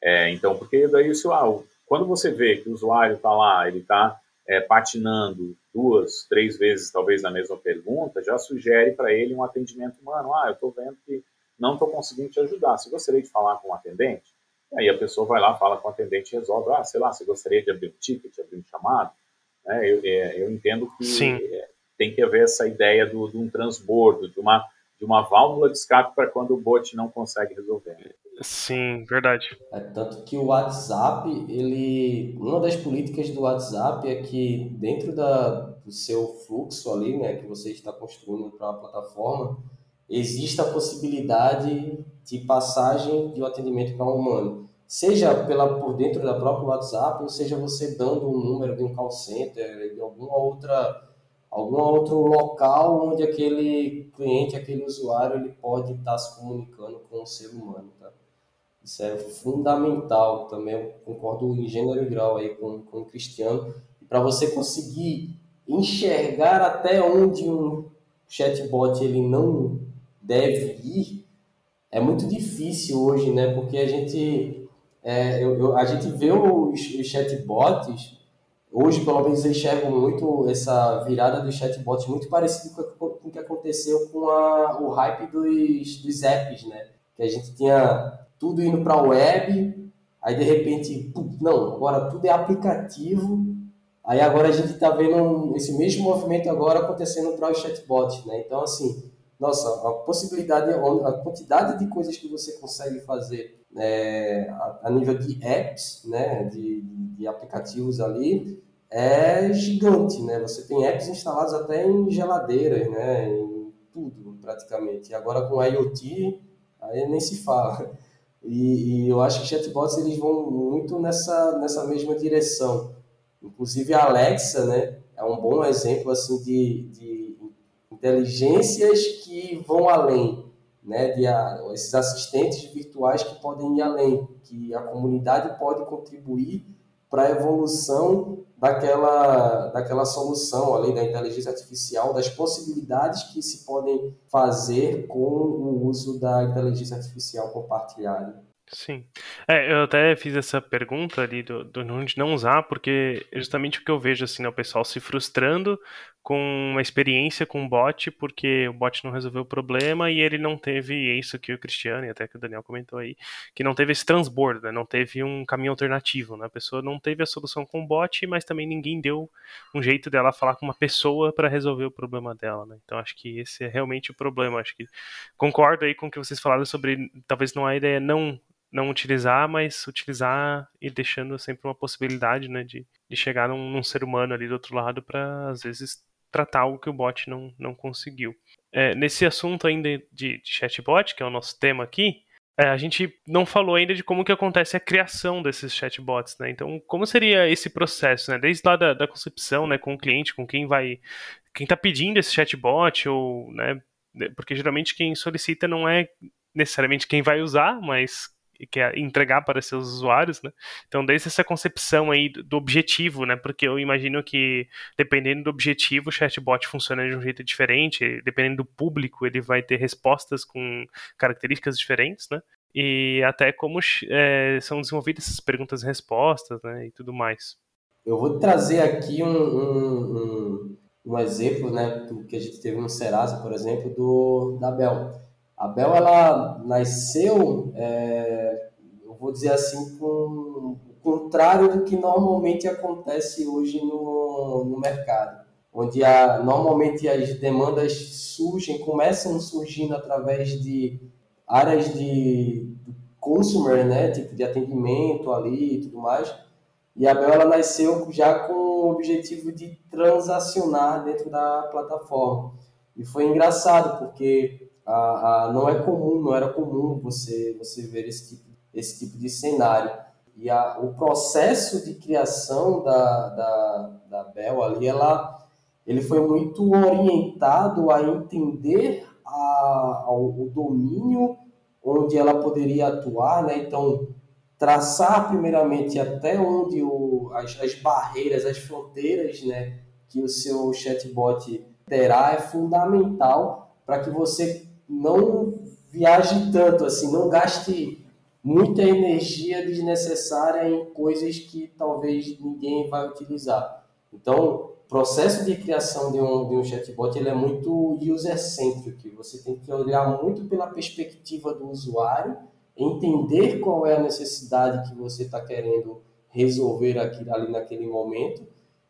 É, então, porque daí, se, ah, quando você vê que o usuário está lá, ele está é, patinando duas, três vezes, talvez, na mesma pergunta, já sugere para ele um atendimento humano. Ah, eu estou vendo que não estou conseguindo te ajudar. Você gostaria de falar com o um atendente? E aí a pessoa vai lá, fala com o atendente e resolve. Ah, sei lá, você gostaria de abrir um ticket, abrir um chamado? É, eu, é, eu, entendo que é, tem que haver essa ideia do, de um transbordo, de uma, de uma válvula de escape para quando o bot não consegue resolver. Sim, verdade. É tanto que o WhatsApp, ele, uma das políticas do WhatsApp é que dentro da, do seu fluxo ali, né, que você está construindo para a plataforma, existe a possibilidade de passagem de um atendimento para um humano, seja pela por dentro da própria WhatsApp, ou seja você dando um número de um call center, de alguma outra algum outro local onde aquele cliente, aquele usuário, ele pode estar se comunicando com o ser humano, tá? Isso é fundamental também, eu concordo em gênero e grau aí com, com o Cristiano. Para você conseguir enxergar até onde um chatbot ele não deve ir, é muito difícil hoje, né? Porque a gente, é, eu, eu, a gente vê os, os chatbots, hoje pelo menos eu enxergo muito essa virada dos chatbots muito parecido com, o que aconteceu com a, o hype dos, dos apps, né? Que a gente tinha tudo indo para a web, aí de repente, não, agora tudo é aplicativo, aí agora a gente está vendo esse mesmo movimento agora acontecendo para os chatbots, né? Então, assim, nossa, a possibilidade, a quantidade de coisas que você consegue fazer é, a, nível de apps, né, de, de aplicativos ali, é gigante, né? Você tem apps instalados até em geladeiras, né? Em tudo, praticamente. E agora com IoT, aí nem se fala. E, e, eu acho que chatbots eles vão muito nessa, nessa mesma direção. Inclusive a Alexa, né, é um bom exemplo assim de, de inteligências que vão além, né, de a, esses assistentes virtuais que podem ir além, que a comunidade pode contribuir para a evolução daquela, daquela solução ali da inteligência artificial, das possibilidades que se podem fazer com o uso da inteligência artificial compartilhada. Sim. É, eu até fiz essa pergunta ali do, do de não usar, porque é justamente o que eu vejo, assim, né, o pessoal se frustrando com uma experiência com o bot, porque o bot não resolveu o problema e ele não teve isso que o Cristiano e até que o Daniel comentou aí, que não teve esse transbordo, né, não teve um caminho alternativo, né, a pessoa não teve a solução com o bot, mas também ninguém deu um jeito dela falar com uma pessoa para resolver o problema dela, né, então acho que esse é realmente o problema, acho que concordo aí com o que vocês falaram sobre, talvez não a ideia não não utilizar, mas utilizar e deixando sempre uma possibilidade, né, de, de chegar num, num ser humano ali do outro lado para às vezes tratar algo que o bot não, não conseguiu. É, nesse assunto ainda de, de, chatbot, que é o nosso tema aqui, É, a gente não falou ainda de como que acontece a criação desses chatbots, né? Então, como seria esse processo, né? Desde lá da, da concepção, né, com o cliente, com quem vai, quem está pedindo esse chatbot, ou, né, porque geralmente quem solicita não é necessariamente quem vai usar, mas quer entregar para seus usuários, né? Então, desde essa concepção aí do objetivo, né? Porque eu imagino que, dependendo do objetivo, o chatbot funciona de um jeito diferente, dependendo do público, ele vai ter respostas com características diferentes, né? E até como é, são desenvolvidas essas perguntas e respostas, né? E tudo mais. Eu vou trazer aqui um, um, um, um exemplo, né? Do que a gente teve no Serasa, por exemplo, do, da Bel a Bel ela nasceu, é, eu vou dizer assim, com o contrário do que normalmente acontece hoje no, no mercado, onde a, normalmente as demandas surgem, começam surgindo através de áreas de, consumer, né, tipo de atendimento ali e tudo mais. E a Bel ela nasceu já com o objetivo de transacionar dentro da plataforma. E foi engraçado porque a, a, não é comum, não era comum você, você ver esse tipo, esse tipo de cenário. E a, o processo de criação da, da, da Bel ali, ela, ele foi muito orientado a entender a, ao, o domínio onde ela poderia atuar, né? Então, traçar primeiramente até onde o, as, as barreiras, as fronteiras, né, que o seu chatbot terá é fundamental para que você não viaje tanto, assim, não gaste muita energia desnecessária em coisas que talvez ninguém vai utilizar. Então, o processo de criação de um, de um chatbot ele é muito user-centric. Você tem que olhar muito pela perspectiva do usuário, entender qual é a necessidade que você está querendo resolver aqui, ali naquele momento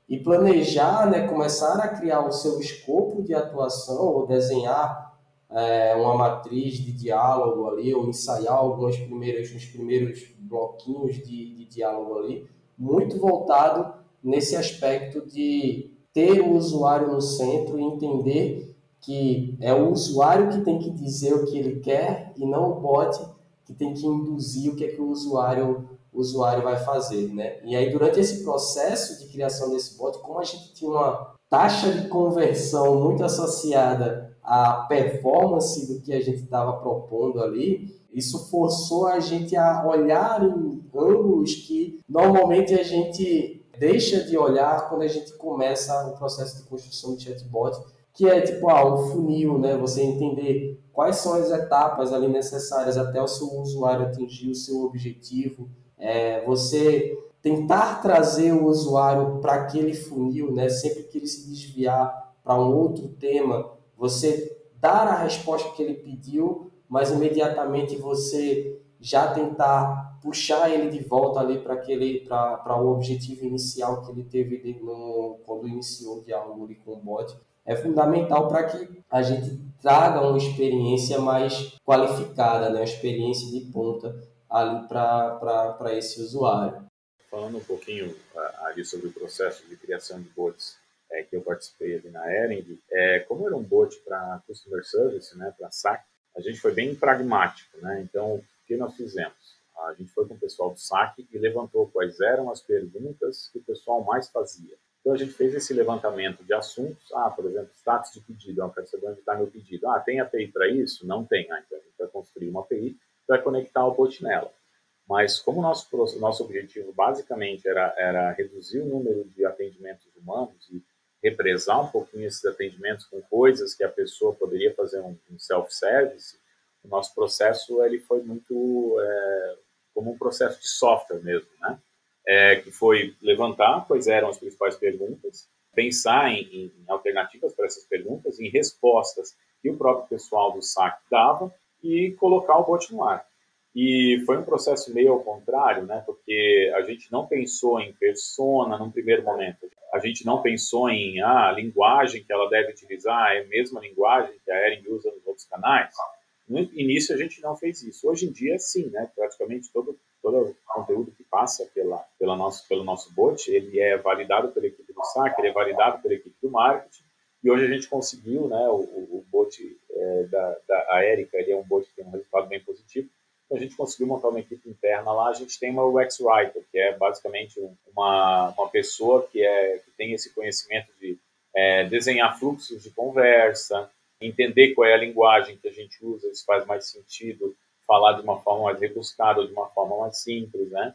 e planejar, né, começar a criar o seu escopo de atuação ou desenhar é, uma matriz de diálogo ali, ou ensaiar alguns primeiros, os primeiros bloquinhos de, de diálogo ali, muito voltado nesse aspecto de ter o usuário no centro e entender que é o usuário que tem que dizer o que ele quer e não o bot que tem que induzir o que é que o usuário o usuário vai fazer, né? E aí durante esse processo de criação desse bot, como a gente tinha uma taxa de conversão muito associada a performance do que a gente estava propondo ali, isso forçou a gente a olhar em ângulos que normalmente a gente deixa de olhar quando a gente começa o processo de construção de chatbot, que é tipo ah, um funil, né? Você entender quais são as etapas ali necessárias até o seu usuário atingir o seu objetivo, é, você tentar trazer o usuário para aquele funil, né? Sempre que ele se desviar para um outro tema, você dar a resposta que ele pediu, mas imediatamente você já tentar puxar ele de volta ali para aquele para o objetivo inicial que ele teve de, no, quando iniciou o diálogo ali com o bot é fundamental para que a gente traga uma experiência mais qualificada, né? uma experiência de ponta ali para esse usuário. Falando um pouquinho ali sobre o processo de criação de bots, é, que eu participei ali na Ering, é, como era um bot para customer service, né, para SAC, a gente foi bem pragmático, né? Então, o que nós fizemos? A gente foi com o pessoal do SAC e levantou quais eram as perguntas que o pessoal mais fazia. Então, a gente fez esse levantamento de assuntos. Ah, por exemplo, status de pedido. Ah, quero saber onde está meu pedido. Ah, tem API para isso? Não tem. Ah, então, a gente vai construir uma API para conectar o bot nela. Mas como nosso nosso objetivo basicamente era, era reduzir o número de atendimentos humanos e represar um pouquinho esses atendimentos com coisas que a pessoa poderia fazer um, um self-service, o nosso processo ele foi muito é, como um processo de software mesmo, né? É, que foi levantar quais eram as principais perguntas, pensar em, em, alternativas para essas perguntas, em respostas que o próprio pessoal do SAC dava e colocar o bot no ar. E foi um processo meio ao contrário, né? Porque a gente não pensou em persona num primeiro momento. A gente não pensou em ah, a linguagem que ela deve utilizar é a mesma linguagem que a Ering usa nos outros canais. No início a gente não fez isso. Hoje em dia sim, né? Praticamente todo todo o conteúdo que passa pela pela nosso pelo nosso bot, ele é validado pela equipe do SAC, ele é validado pela equipe do marketing. E hoje a gente conseguiu, né? O, o, bot é, da, da Erika, ele é um bot que tem um resultado bem positivo a gente conseguiu montar uma equipe interna lá, a gente tem uma UX Writer, que é basicamente uma, uma pessoa que, é, que tem esse conhecimento de é, desenhar fluxos de conversa, entender qual é a linguagem que a gente usa, se faz mais sentido falar de uma forma mais rebuscada ou de uma forma mais simples, né?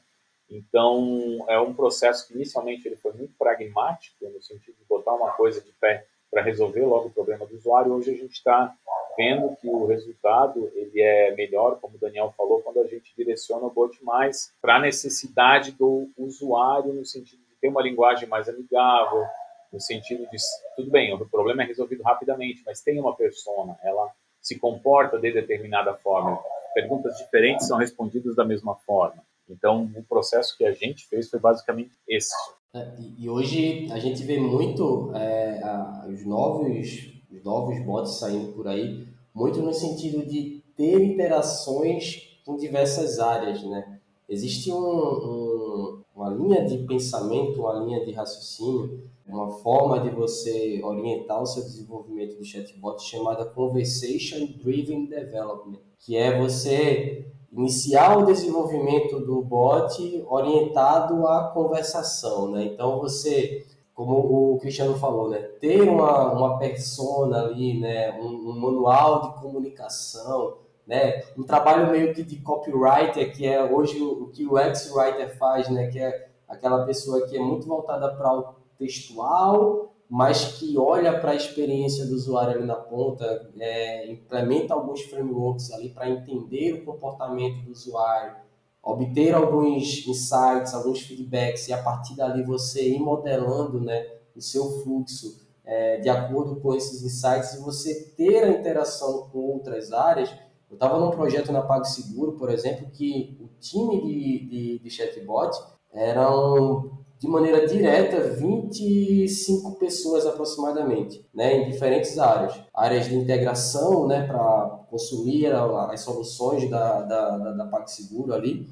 Então, é um processo que inicialmente ele foi muito pragmático, no sentido de botar uma coisa de pé para resolver logo o problema do usuário. Hoje a gente está vendo que o resultado ele é melhor, como o Daniel falou, quando a gente direciona o bot mais para a necessidade do usuário, no sentido de ter uma linguagem mais amigável, no sentido de, tudo bem, o problema é resolvido rapidamente, mas tem uma persona, ela se comporta de determinada forma, perguntas diferentes são respondidas da mesma forma. Então, o processo que a gente fez foi basicamente esse. É, e hoje a gente vê muito é, os, novos, os novos bots saindo por aí, muito no sentido de ter interações com diversas áreas, né? Existe um, um, uma linha de pensamento, uma linha de raciocínio, uma forma de você orientar o seu desenvolvimento de chatbot chamada Conversation Driven Development, que é você iniciar o desenvolvimento do bot orientado à conversação, né? Então você, como o Cristiano falou, né, ter uma, uma persona ali, né, um, um manual de comunicação, né, um trabalho meio que de copywriter, que é hoje o, o que o ex-writer faz, né, que é aquela pessoa que é muito voltada para o textual, mas que olha para a experiência do usuário ali na ponta, é, implementa alguns frameworks ali para entender o comportamento do usuário, obter alguns insights, alguns feedbacks e a partir dali você ir modelando né, o seu fluxo é, de acordo com esses insights e você ter a interação com outras áreas. Eu estava num projeto na PagSeguro, por exemplo, que o time de, de, de chatbot eram de maneira direta 25 pessoas aproximadamente, né, em diferentes áreas. Áreas de integração, né, para consumir as soluções da, da, da, da PagSeguro ali.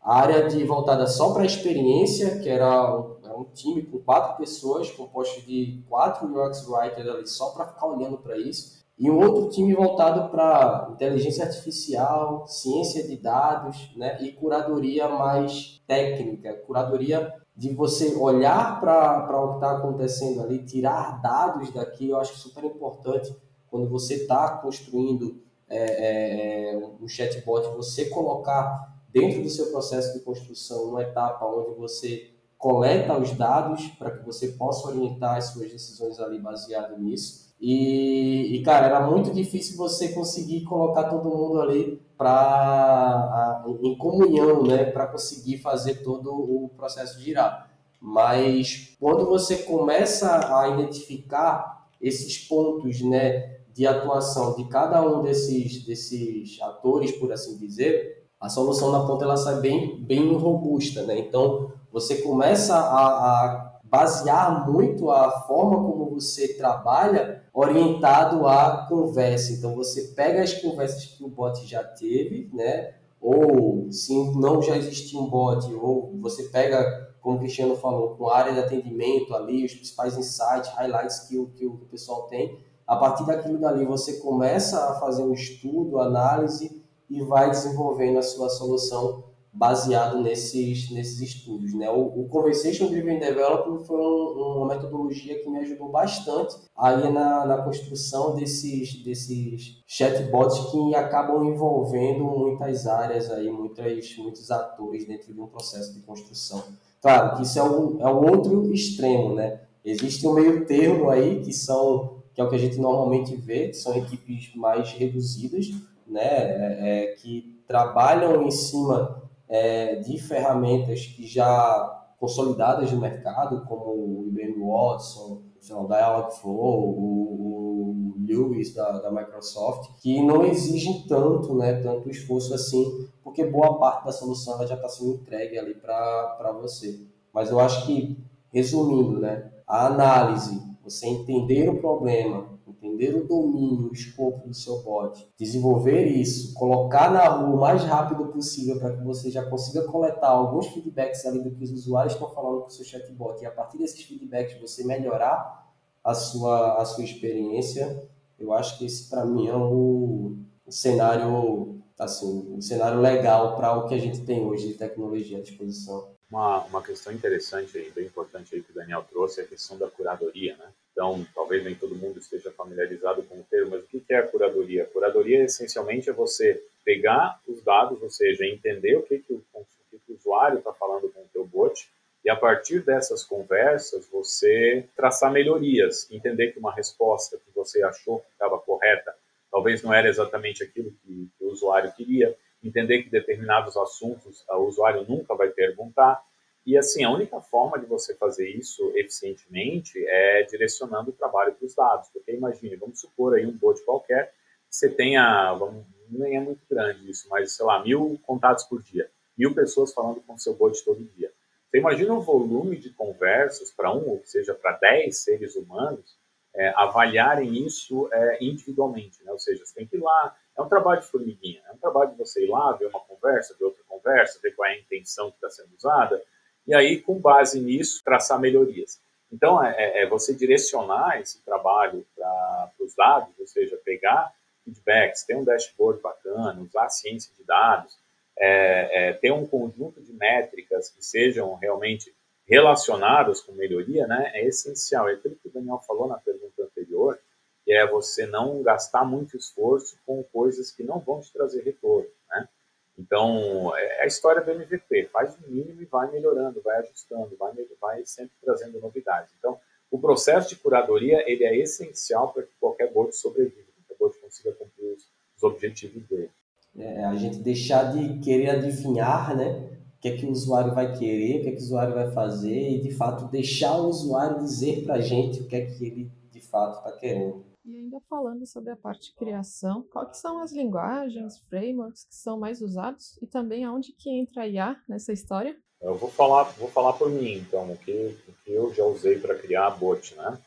A área de voltada só para a experiência, que era um, era um, time com quatro pessoas, composto de quatro UX Writers ali só para ficar olhando para isso. E um outro time voltado para inteligência artificial, ciência de dados né, e curadoria mais técnica, curadoria de você olhar para o que está acontecendo ali, tirar dados daqui, eu acho super importante quando você está construindo é, é, é, um chatbot, você colocar dentro do seu processo de construção uma etapa onde você coleta os dados para que você possa orientar as suas decisões ali baseado nisso. E, e, cara, era muito difícil você conseguir colocar todo mundo ali para em comunhão, né, para conseguir fazer todo o processo girar. Mas quando você começa a identificar esses pontos, né, de atuação de cada um desses desses atores, por assim dizer, a solução na ponta ela sai bem bem robusta, né? Então você começa a, a basear muito a forma como você trabalha orientado à conversa. Então você pega as conversas que o bot já teve, né? Ou se não já existia um bot, ou você pega, como o Cristiano falou, com a área de atendimento ali, os principais insights, highlights que o, que o pessoal tem. A partir daquilo dali você começa a fazer um estudo, análise e vai desenvolvendo a sua solução baseado nesses, nesses estudos. Né? O, o Conversation Driven Development foi um, uma metodologia que me ajudou bastante aí na, na construção desses, desses chatbots que acabam envolvendo muitas áreas, aí, muitas, muitos atores dentro de um processo de construção. Claro que isso é o, é o outro extremo, né? Existe um meio termo aí que são que é o que a gente normalmente vê, que são equipes mais reduzidas, né, é, é, que trabalham em cima é, de ferramentas que já consolidadas no mercado, como o IBM Watson, o Dialogflow, o, o Lewis da, da, Microsoft, que não exigem tanto, né, tanto esforço assim, porque boa parte da solução já está sendo entregue ali para você. Mas eu acho que, resumindo, né, a análise, você entender o problema, entender o domínio, o escopo do seu bot, desenvolver isso, colocar na rua o mais rápido possível para que você já consiga coletar alguns feedbacks ali do que os usuários estão falando com o seu chatbot e a partir desses feedbacks você melhorar a sua, a sua experiência, eu acho que esse para mim é o, o cenário assim, um cenário legal para o que a gente tem hoje de tecnologia à disposição. Uma, uma questão interessante e bem importante aí que o Daniel trouxe é a questão da curadoria, né? Então, talvez nem todo mundo esteja familiarizado com o termo, mas o que é a curadoria? A curadoria, essencialmente, é você pegar os dados, ou seja, entender o que, que, o, o, que que o usuário está falando com o teu bot, e a partir dessas conversas, você traçar melhorias, entender que uma resposta que você achou que estava correta, talvez não era exatamente aquilo que, que o usuário queria, entender que determinados assuntos o usuário nunca vai perguntar. E assim, a única forma de você fazer isso eficientemente é direcionando o trabalho para os dados. Porque imagine, vamos supor aí um bot qualquer, você tenha, vamos, nem é muito grande isso, mas sei lá, mil contatos por dia, mil pessoas falando com o seu bot todo dia. Você imagina o volume de conversas para um, ou seja, para dez seres humanos, é, avaliarem isso é, individualmente, né? Ou seja, você tem que ir lá, é um trabalho de formiguinha, é um trabalho de você ir lá, ver uma conversa, ver outra conversa, ver qual é a intenção que está sendo usada, e aí, com base nisso, traçar melhorias. Então, é, é, é você direcionar esse trabalho para os dados, ou seja, pegar feedbacks, ter um dashboard bacana, usar a ciência de dados, é, é, ter um conjunto de métricas que sejam realmente relacionadas com melhoria, né, é essencial. É aquilo que o Daniel falou na pergunta que é você não gastar muito esforço com coisas que não vão te trazer retorno, né? Então, é a história do MVP, faz o mínimo e vai melhorando, vai ajustando, vai, vai sempre trazendo novidades. Então, o processo de curadoria, ele é essencial para que qualquer bot sobreviva, que qualquer bot consiga cumprir os, os objetivos dele. É, a gente deixar de querer adivinhar, né? O que é que o usuário vai querer, o que é que o usuário vai fazer e, de fato, deixar o usuário dizer para a gente o que é que ele, de fato, está querendo. E ainda falando sobre a parte de criação, quais são as linguagens, frameworks que são mais usados e também aonde que entra a IA nessa história? Eu vou falar, vou falar por mim, então, o que, o que eu já usei para criar a bot, né?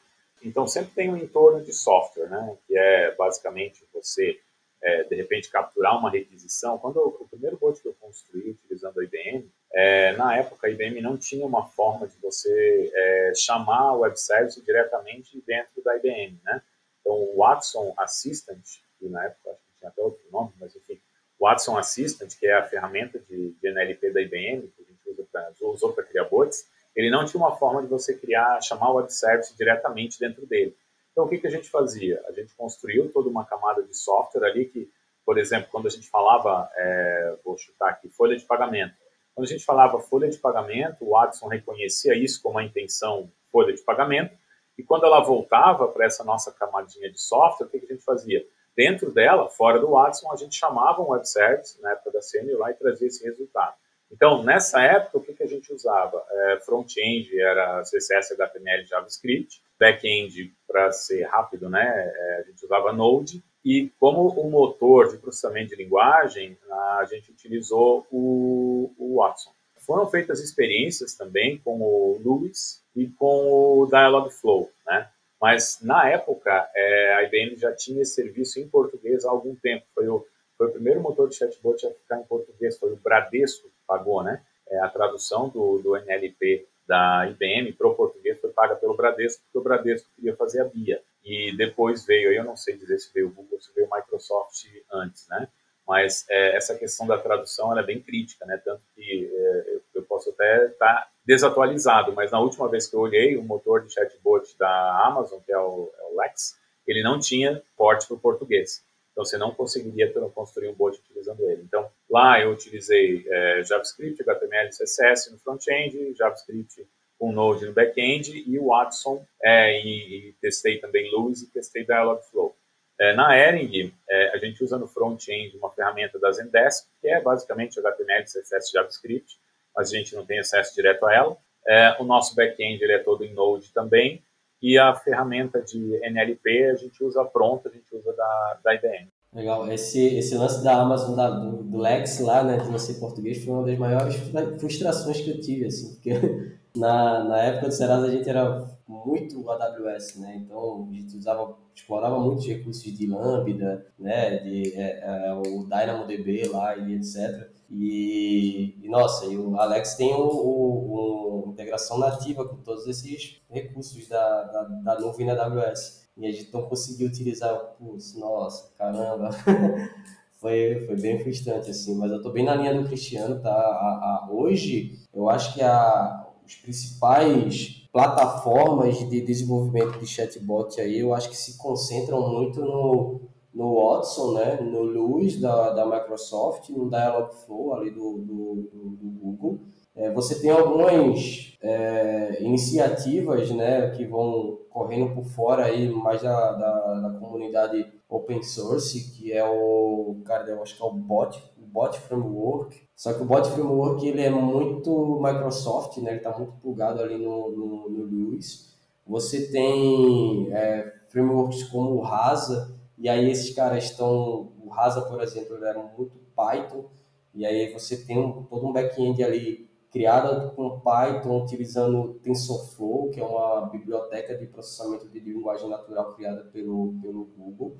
Então, sempre tem um entorno de software, né? Que é basicamente você, é, de repente, capturar uma requisição. Quando eu, o primeiro bot que eu construí utilizando a IBM, é, na época a IBM não tinha uma forma de você é, chamar o web service diretamente dentro da IBM, né? Então, o Watson Assistant, que na época acho que tinha até outro nome, mas enfim, o Watson Assistant, que é a ferramenta de, de NLP da IBM, que a gente usa pra, usou para criar bots, ele não tinha uma forma de você criar, chamar o web service diretamente dentro dele. Então, o que, que a gente fazia? A gente construiu toda uma camada de software ali que, por exemplo, quando a gente falava, é, vou chutar aqui, folha de pagamento. Quando a gente falava folha de pagamento, o Watson reconhecia isso como a intenção folha de pagamento, e quando ela voltava para essa nossa camadinha de software, o que, que, a gente fazia? Dentro dela, fora do Watson, a gente chamava um web service, na época da CNU, lá e trazia esse resultado. Então, nessa época, o que, que a gente usava? É, Front-end era CSS, HTML, JavaScript. Back-end, para ser rápido, né, é, a gente usava Node. E como o motor de processamento de linguagem, a gente utilizou o, o Watson. Foram feitas experiências também com o Lewis e com o Dialogflow, né? Mas na época é, a IBM já tinha esse serviço em português há algum tempo. Foi o, foi o primeiro motor de chatbot a ficar em português. Foi o Bradesco que pagou, né? É, a tradução do, do NLP da IBM para o português foi paga pelo Bradesco, porque o Bradesco queria fazer a BIA. E depois veio, eu não sei dizer se veio o Google, se veio o Microsoft antes, né? Mas é, essa questão da tradução é bem crítica, né? Tanto que é, eu posso até estar tá desatualizado, mas na última vez que eu olhei, o motor de chatbot da Amazon, que é o, é o Lex, ele não tinha porte para o português. Então você não conseguiria construir um bot utilizando ele. Então lá eu utilizei é, JavaScript, HTML, CSS no front-end, JavaScript com Node no back-end e o Watson é, e, e, testei também Lewis e testei Dialogflow. É, na Ering, é, a gente usa no front-end uma ferramenta da Zendesk, que é basicamente HTML, CSS, JavaScript, mas a gente não tem acesso direto a ela. É, o nosso back-end ele é todo em Node também, e a ferramenta de NLP a gente usa pronta, a gente usa da, da IBM. Legal. Esse, esse lance da Amazon, da, do, do Lex lá, né, de ser português, foi uma das maiores frustrações que eu tive, assim, porque na, na época do Serasa a gente era muito AWS, né, então a gente usava, explorava muitos recursos de Lambda, né, de, é, é, o DynamoDB lá e etc. E, e, nossa, e o Alex tem uma o, o, integração nativa com todos esses recursos da, da, da nuvem na AWS. E a gente não conseguiu utilizar, putz, nossa, caramba. Foi, foi bem frustrante, assim, mas eu tô bem na linha do Cristiano, tá? A, a, hoje, eu acho que a, os principais plataformas de desenvolvimento de chatbot aí, eu acho que se concentram muito no, no Watson, né? No Luz da, da Microsoft, no Dialogflow ali do, do, do, do Google. É, você tem algumas é, iniciativas né, que vão correndo por fora aí mais da, da, da, comunidade open source, que é o, cara, eu acho que é o Bot, Bot Framework. Só que o Bot Framework ele é muito Microsoft, né, ele está muito plugado ali no, no, no Lewis. Você tem é, frameworks como o Rasa, e aí esses caras estão, o Rasa, por exemplo, ele era muito Python, e aí você tem um, todo um back-end ali criada com Python utilizando TensorFlow, que é uma biblioteca de processamento de linguagem natural criada pelo, pelo Google,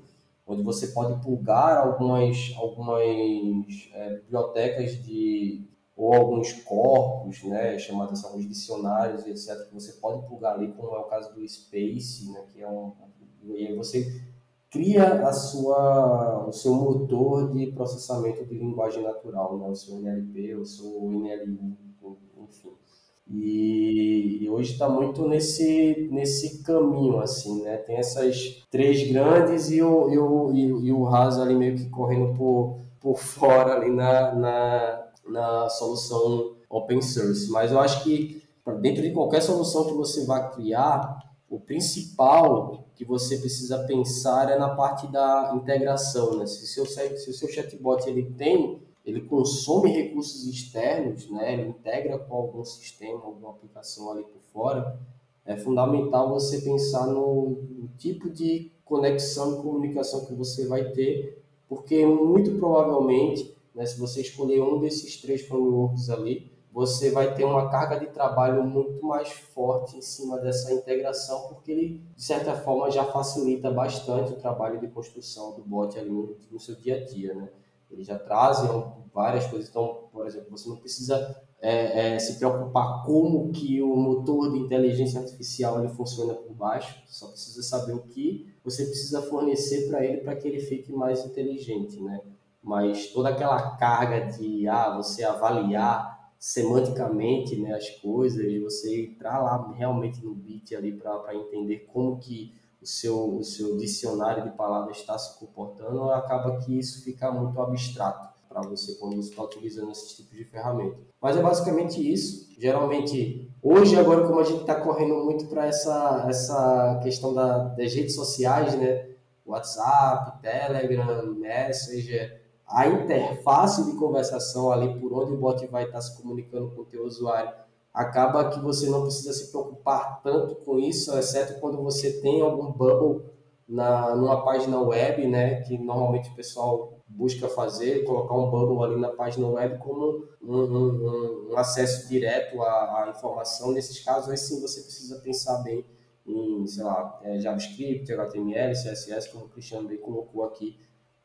onde você pode plugar algumas, algumas é, bibliotecas de ou alguns corpos, né, chamados alguns dicionários, etc., que você pode plugar ali, como é o caso do Space, né, que é um, e aí você cria a sua, o seu motor de processamento de linguagem natural, né, o seu NLP, o seu NLU, enfim. E, e hoje está muito nesse, nesse caminho, assim, né? Tem essas três grandes e o, e o, e e o Rasa ali meio que correndo por, por fora ali na, na, na solução open source. Mas eu acho que dentro de qualquer solução que você vá criar, o principal que você precisa pensar é na parte da integração, né? Se o seu, se o seu chatbot ele tem ele consome recursos externos, né? ele integra com algum sistema, alguma aplicação ali por fora, é fundamental você pensar no, no tipo de conexão e comunicação que você vai ter, porque muito provavelmente, né, se você escolher um desses três frameworks ali, você vai ter uma carga de trabalho muito mais forte em cima dessa integração, porque ele, de certa forma, já facilita bastante o trabalho de construção do bot ali no, no seu dia a dia, né? Eles já trazem várias coisas. Então, por exemplo, você não precisa é, é, se preocupar como que o motor de inteligência artificial ele funciona por baixo. Só precisa saber o que você precisa fornecer para ele para que ele fique mais inteligente, né? Mas toda aquela carga de ah, você avaliar semanticamente né, as coisas, você entrar lá realmente no bit ali para entender como que o seu, o seu dicionário de palavras está se comportando, acaba que isso fica muito abstrato para você quando você está utilizando esse tipo de ferramenta. Mas é basicamente isso. Geralmente, hoje, agora, como a gente está correndo muito para essa, essa questão da, das redes sociais, né? WhatsApp, Telegram, Messenger, a interface de conversação ali por onde o bot vai estar tá se comunicando com o teu usuário acaba que você não precisa se preocupar tanto com isso, exceto quando você tem algum bubble na, numa página web, né, que normalmente o pessoal busca fazer, colocar um bubble ali na página web como um, um, um acesso direto à, à, informação. Nesses casos, aí sim você precisa pensar bem em, sei lá, é, JavaScript, HTML, CSS, como o Cristiano bem colocou aqui.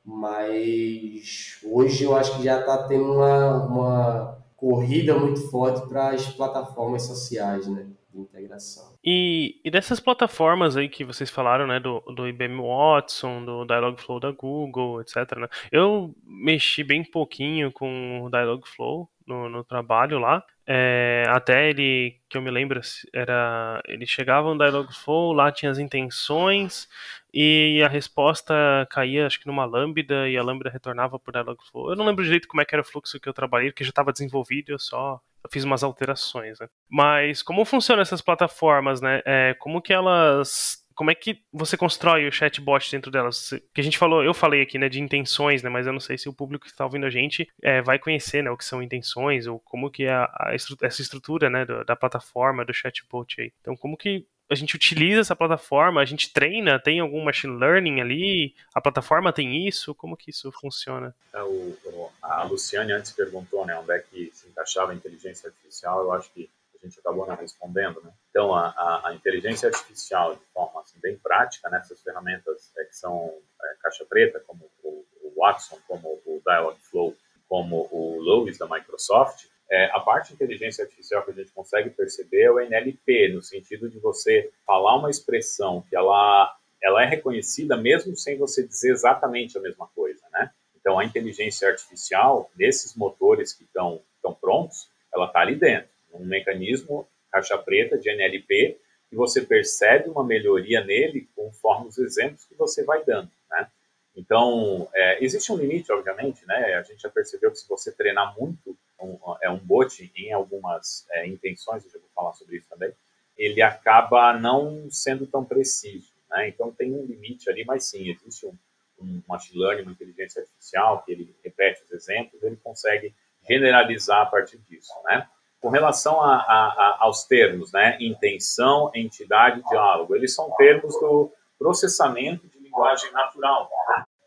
Mas hoje eu acho que já está tendo uma, uma corrida muito forte para as plataformas sociais, né? De integração. E, e dessas plataformas aí que vocês falaram, né, do, do IBM Watson, do Dialogflow da Google, etc. Né, eu mexi bem pouquinho com o Dialogflow no, no trabalho lá. É, até ele, que eu me lembro, era ele chegava no Dialogflow, lá tinha as intenções e a resposta caía, acho que numa lambda e a lambda retornava por Dialogflow. Eu não lembro direito como é que era o fluxo que eu trabalhei, porque já estava desenvolvido, eu só eu fiz umas alterações. Né? Mas como funcionam essas plataformas, né? É, como que elas como é que você constrói o chatbot dentro delas? Que a gente falou, eu falei aqui, né, de intenções, né, mas eu não sei se o público que está ouvindo a gente é, vai conhecer, né, o que são intenções ou como que é a, a essa estrutura, né, do, da plataforma do chatbot aí. Então, como que a gente utiliza essa plataforma, a gente treina, tem algum machine learning ali, a plataforma tem isso, como que isso funciona? É, o, a Luciane antes perguntou, né, onde é que se encaixava a inteligência artificial, eu acho que gente acabou não respondendo, né? Então, a, a, a inteligência artificial, de forma assim, bem prática, nessas né, ferramentas é, que são é, caixa preta, como o, o, Watson, como o Dialogflow, como o Lovis da Microsoft, é, a parte de inteligência artificial que a gente consegue perceber é o NLP, no sentido de você falar uma expressão que ela, ela é reconhecida mesmo sem você dizer exatamente a mesma coisa, né? Então, a inteligência artificial, nesses motores que estão prontos, ela está ali dentro, um mecanismo caixa preta de NLP, que você percebe uma melhoria nele conforme os exemplos que você vai dando, né? Então, é, existe um limite, obviamente, né? A gente já percebeu que se você treinar muito um, é um bot em algumas é, intenções, eu já vou falar sobre isso também, ele acaba não sendo tão preciso, né? Então, tem um limite ali, mas sim, existe um, um machine learning, uma inteligência artificial, que ele repete os exemplos, ele consegue generalizar a partir disso, né? Com relação a, a, a, aos termos, né? Intenção, entidade, diálogo, eles são termos do processamento de linguagem natural.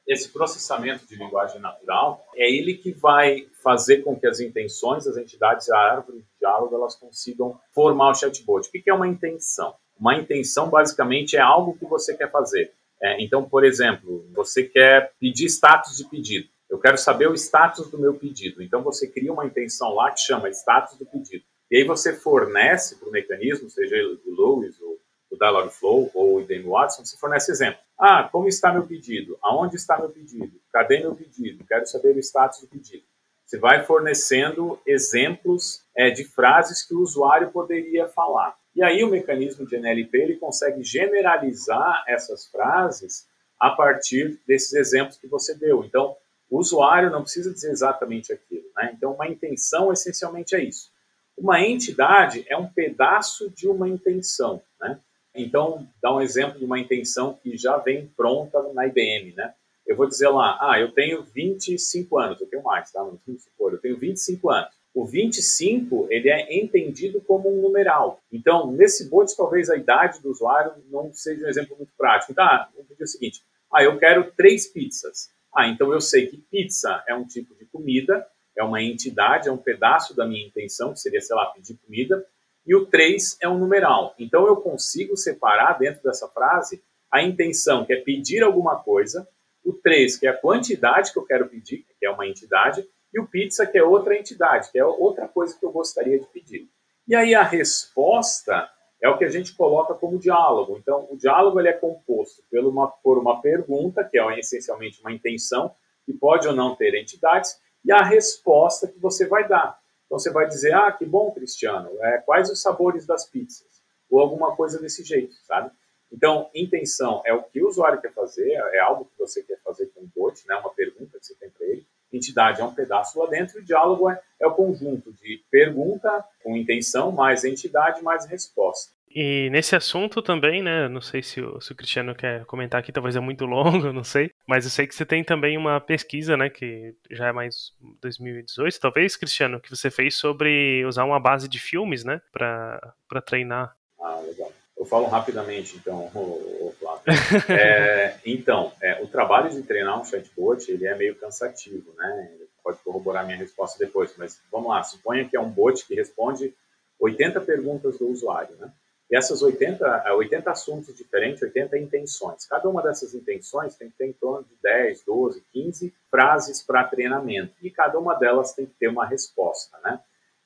Esse processamento de linguagem natural é ele que vai fazer com que as intenções das entidades e a árvore de diálogo elas consigam formar o chatbot. O que é uma intenção? Uma intenção basicamente é algo que você quer fazer. É, então, por exemplo, você quer pedir status de pedido. Eu quero saber o status do meu pedido. Então, você cria uma intenção lá que chama status do pedido. E aí você fornece para o mecanismo, seja o Lewis, o, o Dialogflow ou o IBM Watson, você fornece exemplo. Ah, como está meu pedido? Aonde está meu pedido? Cadê meu pedido? Quero saber o status do pedido. Você vai fornecendo exemplos é, de frases que o usuário poderia falar. E aí o mecanismo de NLP ele consegue generalizar essas frases a partir desses exemplos que você deu. Então, o usuário não precisa dizer exatamente aquilo. Né? Então, uma intenção essencialmente é isso. Uma entidade é um pedaço de uma intenção. Né? Então, dá um exemplo de uma intenção que já vem pronta na IBM. Né? Eu vou dizer lá, ah, eu tenho 25 anos, eu tenho mais, tá? Vamos supor, eu tenho 25 anos. O 25, ele é entendido como um numeral. Então, nesse bot, talvez a idade do usuário não seja um exemplo muito prático. Então, ah, vamos pedir o seguinte, ah, eu quero três pizzas. Ah, então eu sei que pizza é um tipo de comida, é uma entidade, é um pedaço da minha intenção, que seria, sei lá, pedir comida, e o 3 é um numeral. Então eu consigo separar dentro dessa frase a intenção, que é pedir alguma coisa, o 3, que é a quantidade que eu quero pedir, que é uma entidade, e o pizza, que é outra entidade, que é outra coisa que eu gostaria de pedir. E aí a resposta é o que a gente coloca como diálogo. Então, o diálogo ele é composto por uma, por uma pergunta, que é essencialmente uma intenção, que pode ou não ter entidades, e a resposta que você vai dar. Então, você vai dizer, ah, que bom, Cristiano, é, quais os sabores das pizzas? Ou alguma coisa desse jeito, sabe? Então, intenção é o que o usuário quer fazer, é algo que você quer fazer com o bot, né? uma pergunta que você tem para ele. Entidade é um pedaço lá dentro e diálogo é, é o conjunto de pergunta com intenção, mais entidade, mais resposta. E nesse assunto também, né? Não sei se o, se o, Cristiano quer comentar aqui, talvez é muito longo, não sei. Mas eu sei que você tem também uma pesquisa, né? Que já é mais 2018, talvez, Cristiano, que você fez sobre usar uma base de filmes, né? Para treinar. Ah, legal. Eu falo rapidamente, então, o, Flávio. É, então, é, o trabalho de treinar um chatbot, ele é meio cansativo, né? Pode corroborar minha resposta depois, mas vamos lá. Suponha que é um bot que responde 80 perguntas do usuário, né? E essas 80, 80 é, assuntos diferentes, 80 intenções. Cada uma dessas intenções tem que ter em torno de 10, 12, 15 frases para treinamento. E cada uma delas tem que ter uma resposta, né?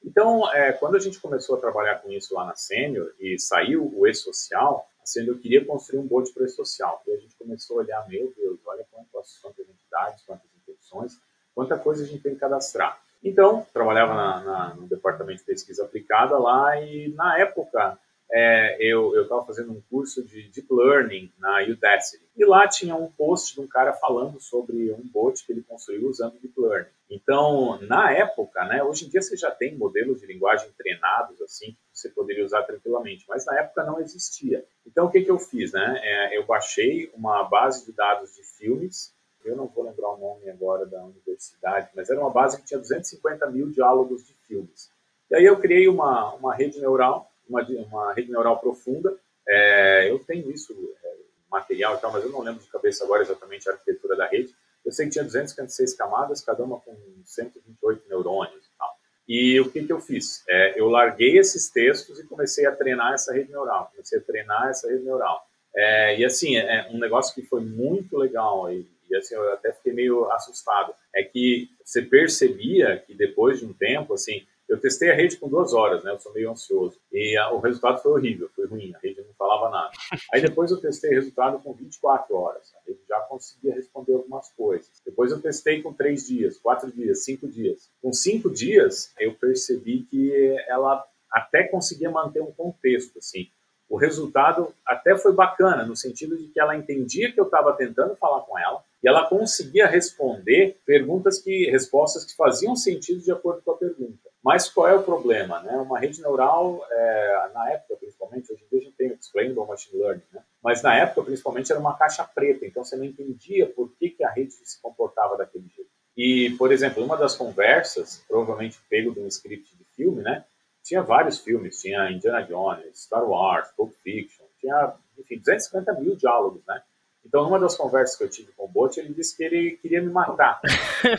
Então, é, quando a gente começou a trabalhar com isso lá na Sênior e saiu o e-social, a Sênior queria construir um bot para o e-social. E a gente começou a olhar, meu Deus, olha quantas, quantas entidades, quantas intenções, quanta coisa a gente tem que cadastrar. Então, trabalhava na, na, no departamento de pesquisa aplicada lá e, na época, é, eu estava fazendo um curso de Deep Learning na Udacity. E lá tinha um post de um cara falando sobre um bot que ele construiu usando Deep Learning. Então, na época, né, hoje em dia você já tem modelos de linguagem treinados assim que você poderia usar tranquilamente, mas na época não existia. Então, o que, que eu fiz? Né? É, eu baixei uma base de dados de filmes, eu não vou lembrar o nome agora da universidade, mas era uma base que tinha 250 mil diálogos de filmes. E aí eu criei uma, uma rede neural uma, uma rede neural profunda. É, eu tenho isso, é, material e tal, mas eu não lembro de cabeça agora exatamente a arquitetura da rede. Eu sei que tinha 256 camadas, cada uma com 128 neurônios e tal. E o que, que eu fiz? É, eu larguei esses textos e comecei a treinar essa rede neural. Comecei a treinar essa rede neural. É, e assim, é, é um negócio que foi muito legal e, e assim, eu até fiquei meio assustado. É que você percebia que depois de um tempo, assim, eu testei a rede com duas horas, né? Eu sou meio ansioso. E a, o resultado foi horrível, foi ruim. A rede não falava nada. Aí depois eu testei o resultado com 24 horas. A rede já conseguia responder algumas coisas. Depois eu testei com três dias, quatro dias, cinco dias. Com cinco dias, eu percebi que ela até conseguia manter um contexto, assim. O resultado até foi bacana, no sentido de que ela entendia que eu estava tentando falar com ela e ela conseguia responder perguntas que, respostas que faziam sentido de acordo com a pergunta. Mas qual é o problema? Né? Uma rede neural, é, na época principalmente, hoje em dia a gente tem o Explainable Machine Learning, né? mas na época principalmente era uma caixa preta, então você não entendia por que, que a rede se comportava daquele jeito. E, por exemplo, uma das conversas, provavelmente pego de um script de filme, né? tinha vários filmes, tinha Indiana Jones, Star Wars, Pulp Fiction, tinha, enfim, 250 mil diálogos, né? Então, numa das conversas que eu tive com o Bot, ele disse que ele queria me matar.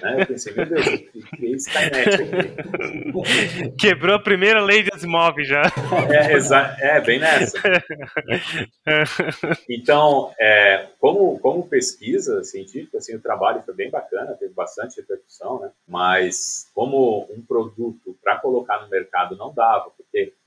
né? Eu pensei, meu Deus, que é Skynet aqui? Quebrou a primeira lei de Asimov já. É, é, bem nessa. Então, é, como, como pesquisa científica, assim, o trabalho foi bem bacana, teve bastante repercussão, né? mas como um produto para colocar no mercado não dava,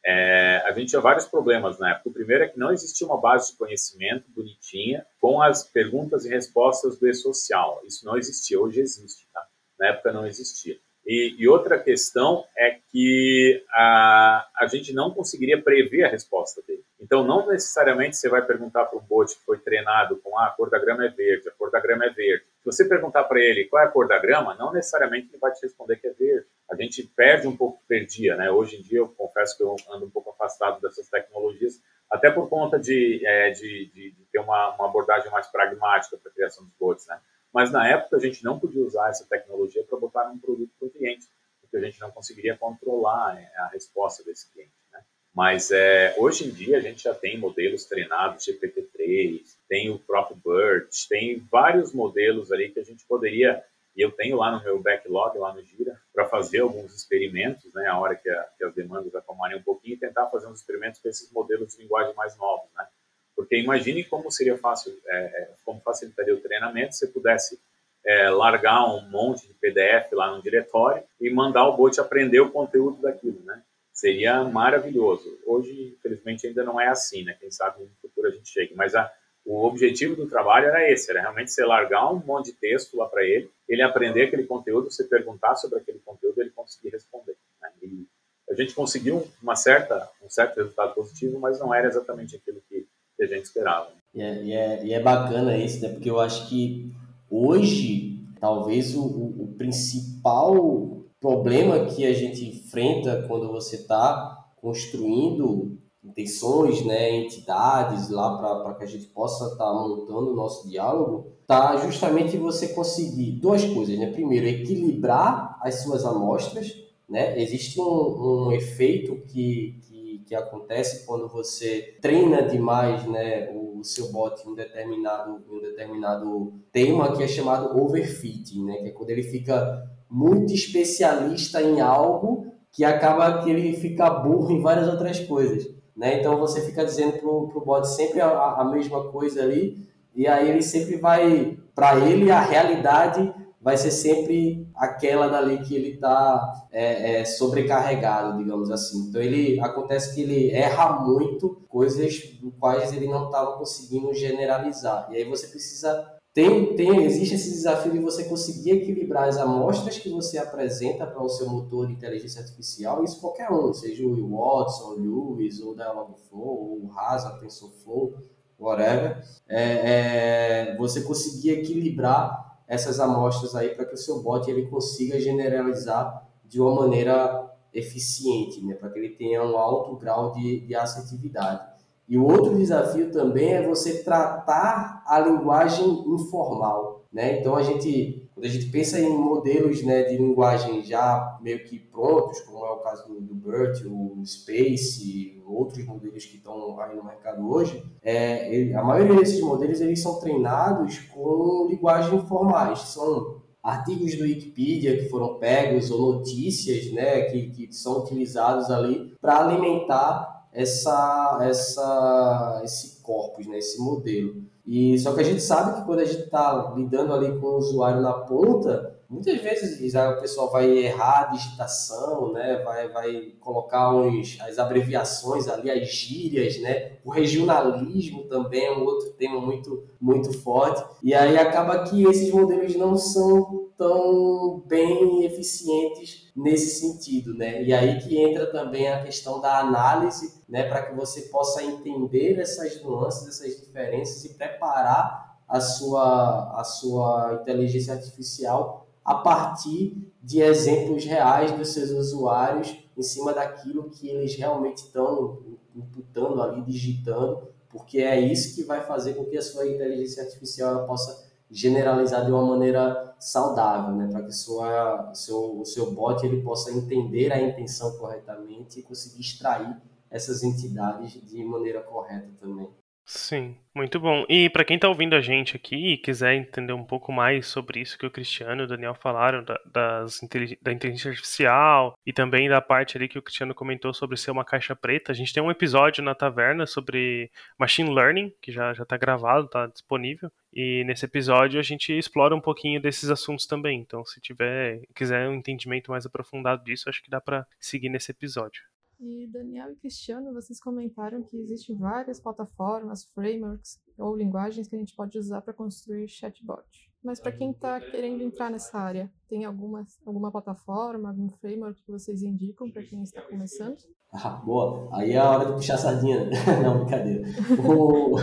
é, a gente tinha vários problemas na época. O primeiro é que não existia uma base de conhecimento bonitinha com as perguntas e respostas do e-social. Isso não existia, hoje existe, tá? Na época não existia. E, e, outra questão é que a, a gente não conseguiria prever a resposta dele. Então, não necessariamente você vai perguntar para um bot que foi treinado com ah, a cor da grama é verde, a cor da grama é verde. Se você perguntar para ele qual é a cor da grama, não necessariamente ele vai te responder que é verde. A gente perde um pouco, perdia, né? Hoje em dia, eu confesso que eu ando um pouco afastado dessas tecnologias, até por conta de, é, de, de, de ter uma, uma abordagem mais pragmática para a criação dos bots, né? Mas na época a gente não podia usar essa tecnologia para botar num produto para o cliente, porque a gente não conseguiria controlar é, a resposta desse cliente. Né? Mas é, hoje em dia a gente já tem modelos treinados, GPT-3, tem o próprio BERT, tem vários modelos ali que a gente poderia, e eu tenho lá no meu backlog, lá no Gira, para fazer alguns experimentos, né, a hora que, a, que as demandas acalmarem um pouquinho, e tentar fazer uns experimentos com esses modelos de linguagem mais novos, né? Porque imagine como seria fácil, é, é, como facilitaria o treinamento se pudesse é, largar um monte de PDF lá no diretório e mandar o bot aprender o conteúdo daquilo, né? Seria maravilhoso. Hoje, infelizmente, ainda não é assim, né? Quem sabe no futuro a gente chegue. Mas a, o objetivo do trabalho era esse, era realmente você largar um monte de texto lá para ele, ele aprender aquele conteúdo, você perguntar sobre aquele conteúdo, ele conseguir responder. Né? E a gente conseguiu uma certa, um certo resultado positivo, mas não era exatamente aquilo que a gente esperava. E é, e é, e é bacana isso, né? Porque eu acho que hoje, talvez o, o principal problema que a gente enfrenta quando você está construindo intenções, né, entidades lá para que a gente possa estar tá montando o nosso diálogo, tá justamente você conseguir duas coisas, né? Primeiro, equilibrar as suas amostras, né? Existe um, um efeito que, que acontece quando você treina demais né, o seu bot em um determinado, em um determinado tema que é chamado overfitting, né, que é quando ele fica muito especialista em algo que acaba que ele fica burro em várias outras coisas. Né? Então você fica dizendo para o bot sempre a, a mesma coisa ali, e aí ele sempre vai, para ele, a realidade vai ser sempre aquela dali que ele está é, é, sobrecarregado, digamos assim. Então ele acontece que ele erra muito coisas do quais ele não estava conseguindo generalizar. E aí você precisa tem, tem existe esse desafio de você conseguir equilibrar as amostras que você apresenta para o seu motor de inteligência artificial, isso qualquer um, seja o Watson, o Lewis, ou o Dialogflow, ou o Rasa, TensorFlow, whatever, é, é, você conseguir equilibrar essas amostras aí para que o seu bot ele consiga generalizar de uma maneira eficiente, né? para que ele tenha um alto grau de, de assertividade. E o outro desafio também é você tratar a linguagem informal. Né? Então, a gente quando a gente pensa em modelos né, de linguagem já meio que prontos, como é o caso do, do BERT, o Space, outros modelos que estão aí no mercado hoje, é, ele, a maioria desses modelos eles são treinados com linguagens formais, são artigos do Wikipedia que foram pegos ou notícias né, que, que são utilizados ali para alimentar essa, essa, esse corpus, né, esse modelo. E só que a gente sabe que quando a gente está lidando ali com o usuário na ponta, Muitas vezes o pessoal vai errar a digitação, né? vai, vai colocar uns, as abreviações ali, as gírias, né? o regionalismo também é um outro tema muito, muito forte, e aí acaba que esses modelos não são tão bem eficientes nesse sentido, né? E aí que entra também a questão da análise, né, para que você possa entender essas nuances, essas diferenças e preparar a sua a sua inteligência artificial a partir de exemplos reais dos seus usuários em cima daquilo que eles realmente estão imputando ali, digitando, porque é isso que vai fazer com que a sua inteligência artificial possa generalizar de uma maneira saudável, né, para que sua, seu, o seu bot ele possa entender a intenção corretamente e conseguir extrair essas entidades de maneira correta também. Sim, muito bom. E para quem está ouvindo a gente aqui e quiser entender um pouco mais sobre isso que o Cristiano e o Daniel falaram, da, das, da inteligência artificial e também da parte ali que o Cristiano comentou sobre ser uma caixa preta, a gente tem um episódio na taverna sobre machine learning, que já está gravado, está disponível. E nesse episódio a gente explora um pouquinho desses assuntos também. Então, se tiver quiser um entendimento mais aprofundado disso, acho que dá para seguir nesse episódio. E Daniel e Cristiano, vocês comentaram que existem várias plataformas, frameworks ou linguagens que a gente pode usar para construir chatbot. Mas para quem está querendo entrar nessa área, tem alguma, alguma plataforma, algum framework que vocês indicam para quem está começando? Ah, boa. Aí é a hora de puxar a sardinha. Não, brincadeira. o...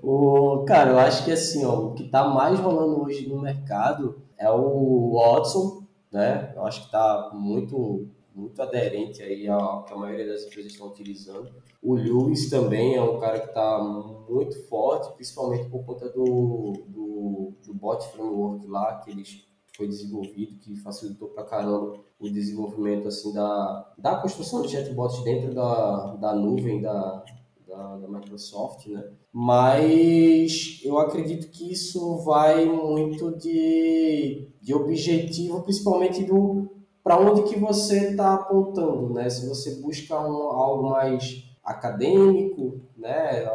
o... Cara, eu acho que assim, ó, o que está mais rolando hoje no mercado é o Watson, né? Eu acho que está muito muito aderente aí ao que a maioria das empresas estão utilizando. O Lewis também é um cara que está muito forte, principalmente por conta do, do, do bot framework lá que eles foi desenvolvido, que facilitou pra caramba o desenvolvimento assim da, da construção de chatbots dentro da, da nuvem da, da, da, Microsoft, né? Mas eu acredito que isso vai muito de, de objetivo, principalmente do, para onde que você está apontando, né? Se você busca um, algo mais acadêmico, né?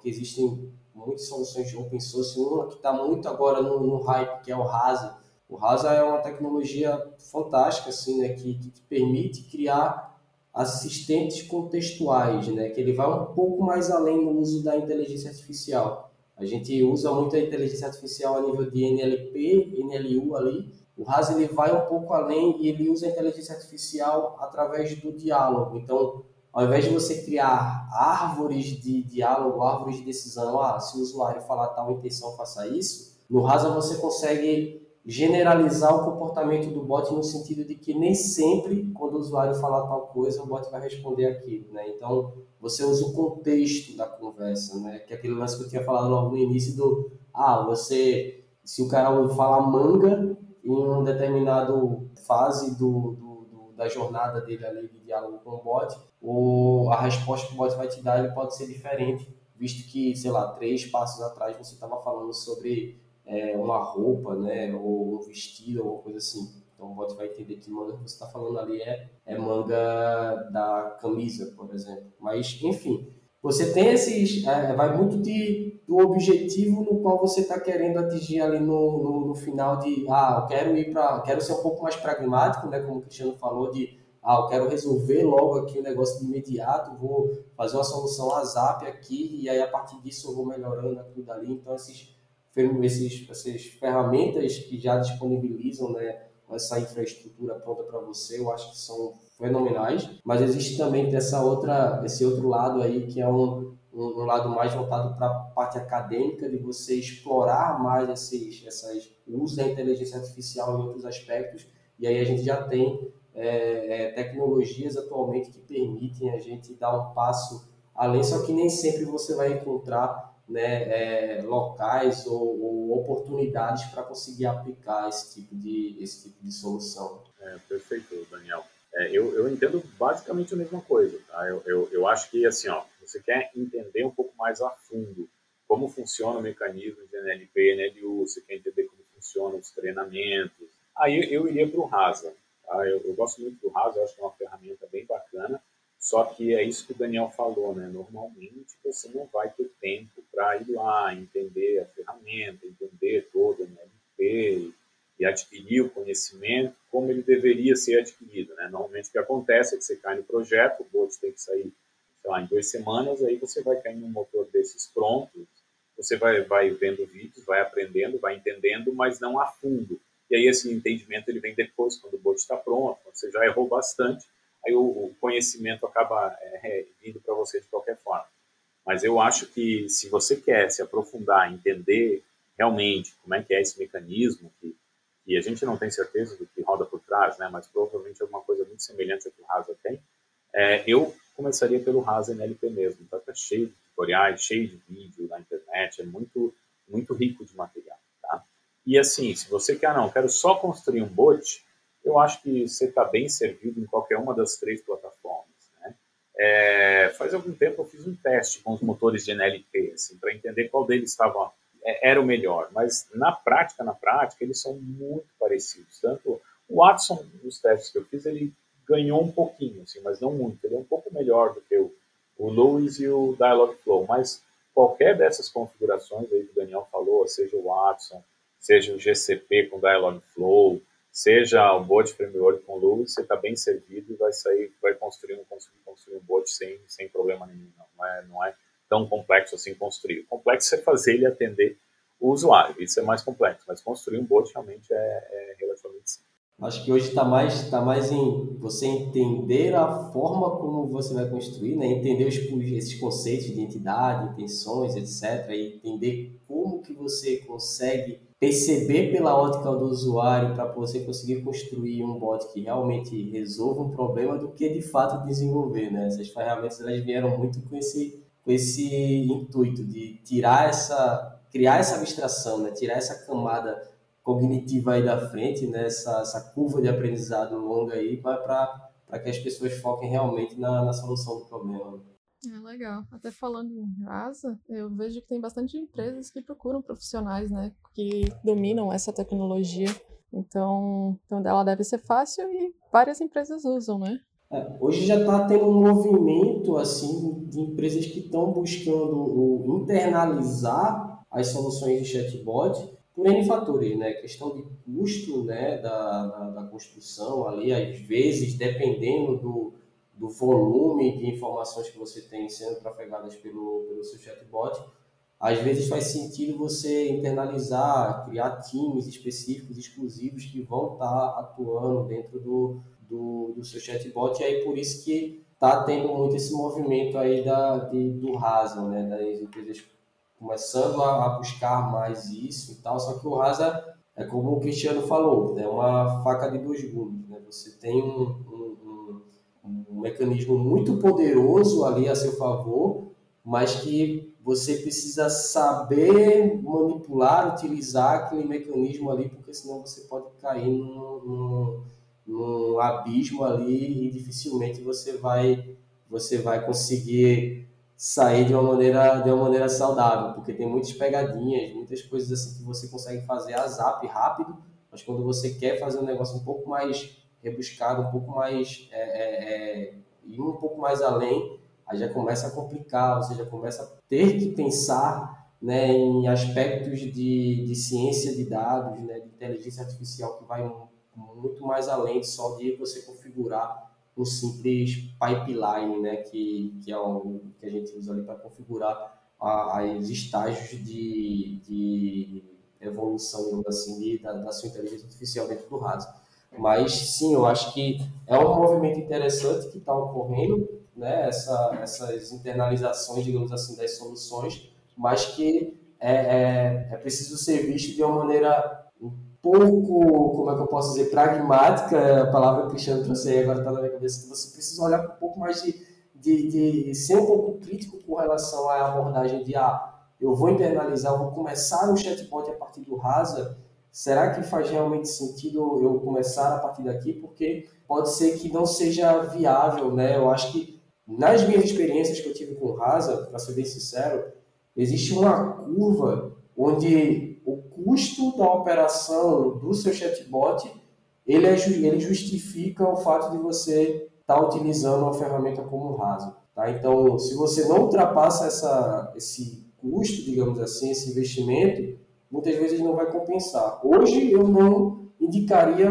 Que existem muitas soluções de open source, uma que está muito agora no, no, hype, que é o Rasa. O Rasa é uma tecnologia fantástica, assim, né? Que, que permite criar assistentes contextuais, né? Que ele vai um pouco mais além no uso da inteligência artificial. A gente usa muito a inteligência artificial a nível de NLP, NLU ali, o RAS ele vai um pouco além e ele usa a inteligência artificial através do diálogo. Então, ao invés de você criar árvores de diálogo, árvores de decisão, ah, se o usuário falar tal intenção, faça isso, no Rasa você consegue generalizar o comportamento do bot no sentido de que nem sempre, quando o usuário falar tal coisa, o bot vai responder aquilo, né? Então, você usa o contexto da conversa, né? Que é aquele lance que eu tinha falado logo no início do, ah, você, se o cara falar manga, em uma determinada fase do, do, do, da jornada dele ali de diálogo com o bot, ou a resposta que o bot vai te dar ele pode ser diferente, visto que, sei lá, três passos atrás você estava falando sobre é, uma roupa, né, ou um vestido, alguma coisa assim. Então o bot vai entender que manga que você está falando ali é, é manga da camisa, por exemplo. Mas, enfim, você tem esses. É, vai muito de, do objetivo no qual você está querendo atingir ali no, no, no, final de. Ah, eu quero ir para. Quero ser um pouco mais pragmático, né? Como o Cristiano falou, de. Ah, eu quero resolver logo aqui o negócio de imediato, vou fazer uma solução WhatsApp aqui e aí a partir disso eu vou melhorando aquilo dali. Então, esses, esses, essas ferramentas que já disponibilizam, né? essa infraestrutura pronta para você, eu acho que são fenomenais, mas existe também essa outra, esse outro lado aí que é um, um, um lado mais voltado para a parte acadêmica, de você explorar mais esses, essas, uso da inteligência artificial em outros aspectos, e aí a gente já tem é, é, tecnologias atualmente que permitem a gente dar um passo além, só que nem sempre você vai encontrar né, é, locais ou, ou oportunidades para conseguir aplicar esse tipo de, esse tipo de solução. É, perfeito, Daniel. É, eu, eu entendo basicamente a mesma coisa. Tá? Eu, eu, eu acho que, assim, ó, você quer entender um pouco mais a fundo como funciona o mecanismo de NLP, NLU, você quer entender como funcionam os treinamentos, aí eu iria para o Rasa. Tá? Eu, gosto muito do Rasa, eu acho que é uma ferramenta bem bacana, só que é isso que o Daniel falou, né? Normalmente você não vai ter tempo para ir lá, entender a ferramenta, entender todo o NLP, e adquirir o conhecimento como ele deveria ser adquirido. Né? Normalmente o que acontece é que você cai no projeto, o bote tem que sair sei lá, em duas semanas, aí você vai cair num motor desses prontos, você vai, vai vendo vídeos, vai aprendendo, vai entendendo, mas não a fundo. E aí esse entendimento ele vem depois, quando o bote está pronto, quando você já errou bastante, aí o, o conhecimento acaba é, é vindo para você de qualquer forma. Mas eu acho que se você quer se aprofundar, entender realmente como é que é esse mecanismo, que, que a gente não tem certeza do que roda por trás, né, mas provavelmente é alguma coisa muito semelhante ao que o Rasa tem, é, eu começaria pelo Rasa NLP mesmo. Então, tá cheio de tutoriais, cheio de vídeo na internet, é muito, muito rico de material. Tá? E assim, se você quer, não, quero só construir um bot, eu acho que você está bem servido em qualquer uma das três plataformas. Né? É, faz algum tempo eu fiz um teste com os motores de NLP, assim, para entender qual deles estava é, era o melhor, mas na prática, na prática, eles são muito parecidos. Tanto o Watson, nos testes que eu fiz, ele ganhou um pouquinho, assim, mas não muito. Ele é um pouco melhor do que o, o Lewis e o Dialogflow, mas qualquer dessas configurações aí que o Daniel falou, seja o Watson, seja o GCP com Dialogflow, seja o bot framework com Lewis, você está bem servido e vai sair, vai construir, conseguir construir um bot sem, sem problema nenhum. Não, é, não é tão complexo assim construir. O complexo é fazer ele atender o usuário, isso é mais complexo, mas construir um bot realmente é, é relativamente simples. Acho que hoje está mais, tá mais em você entender a forma como você vai construir, né? entender os, esses conceitos de identidade, intenções, etc. E entender como que você consegue perceber pela ótica do usuário para você conseguir construir um bot que realmente resolva um problema do que de fato desenvolver. Né? Essas ferramentas elas vieram muito com esse, com esse intuito de tirar essa, criar essa abstração, né? tirar essa camada cognitiva aí da frente, né? essa, essa curva de aprendizado longa aí, para que as pessoas foquem realmente na, na solução do problema. É legal. Até falando em Rasa, eu vejo que tem bastante empresas que procuram profissionais, né, que dominam essa tecnologia. Então, então ela deve ser fácil e várias empresas usam, né? É, hoje já está tendo um movimento assim de empresas que estão buscando internalizar as soluções de chatbot por N fatores, né? Questão de custo né, da, da, da, construção ali, às vezes, dependendo do, do volume de informações que você tem sendo trafegadas pelo, pelo seu chatbot, às vezes faz sentido você internalizar, criar times específicos, exclusivos, que vão estar atuando dentro do, do, do seu chatbot, e aí por isso que está tendo muito esse movimento aí da, de, do Rasa, né, das empresas começando a, a, buscar mais isso e tal, só que o Rasa é como o Cristiano falou, é uma faca de dois gumes, né? Você tem um, um, um, um mecanismo muito poderoso ali a seu favor, mas que você precisa saber manipular, utilizar aquele mecanismo ali, porque senão você pode cair num, num, num abismo ali e dificilmente você vai você vai conseguir sair de uma maneira de uma maneira saudável, porque tem muitas pegadinhas, muitas coisas assim que você consegue fazer a zap rápido, mas quando você quer fazer um negócio um pouco mais rebuscado, um pouco mais é, é, é, um pouco mais além, aí já começa a complicar, você já começa a ter que pensar né, em aspectos de, de ciência de dados, né, de inteligência artificial que vai muito mais além de só de você configurar um simples pipeline, né, que, que é o que a gente usa ali para configurar os estágios de, de evolução, assim, de, da, da sua inteligência artificial dentro do RAS. Mas sim, eu acho que é um movimento interessante que está ocorrendo, né, essa, essas internalizações, digamos assim, das soluções, mas que é, é, é preciso ser visto de uma maneira pouco, como é que eu posso dizer, pragmática, a palavra que o Cristiano trouxe aí agora está na minha cabeça, que você precisa olhar com um pouco mais de, de, de, ser um pouco crítico com relação à abordagem de, ah, eu vou internalizar, vou começar um chatbot a partir do Rasa, será que faz realmente sentido eu começar a partir daqui? Porque pode ser que não seja viável, né? Eu acho que nas minhas experiências que eu tive com o Rasa, para ser bem sincero, existe uma curva onde o custo da operação do seu chatbot ele, é, ele justifica o fato de você estar tá utilizando uma ferramenta como o Raso. Tá? Então, se você não ultrapassa essa, esse custo, digamos assim, esse investimento, muitas vezes não vai compensar. Hoje eu não indicaria,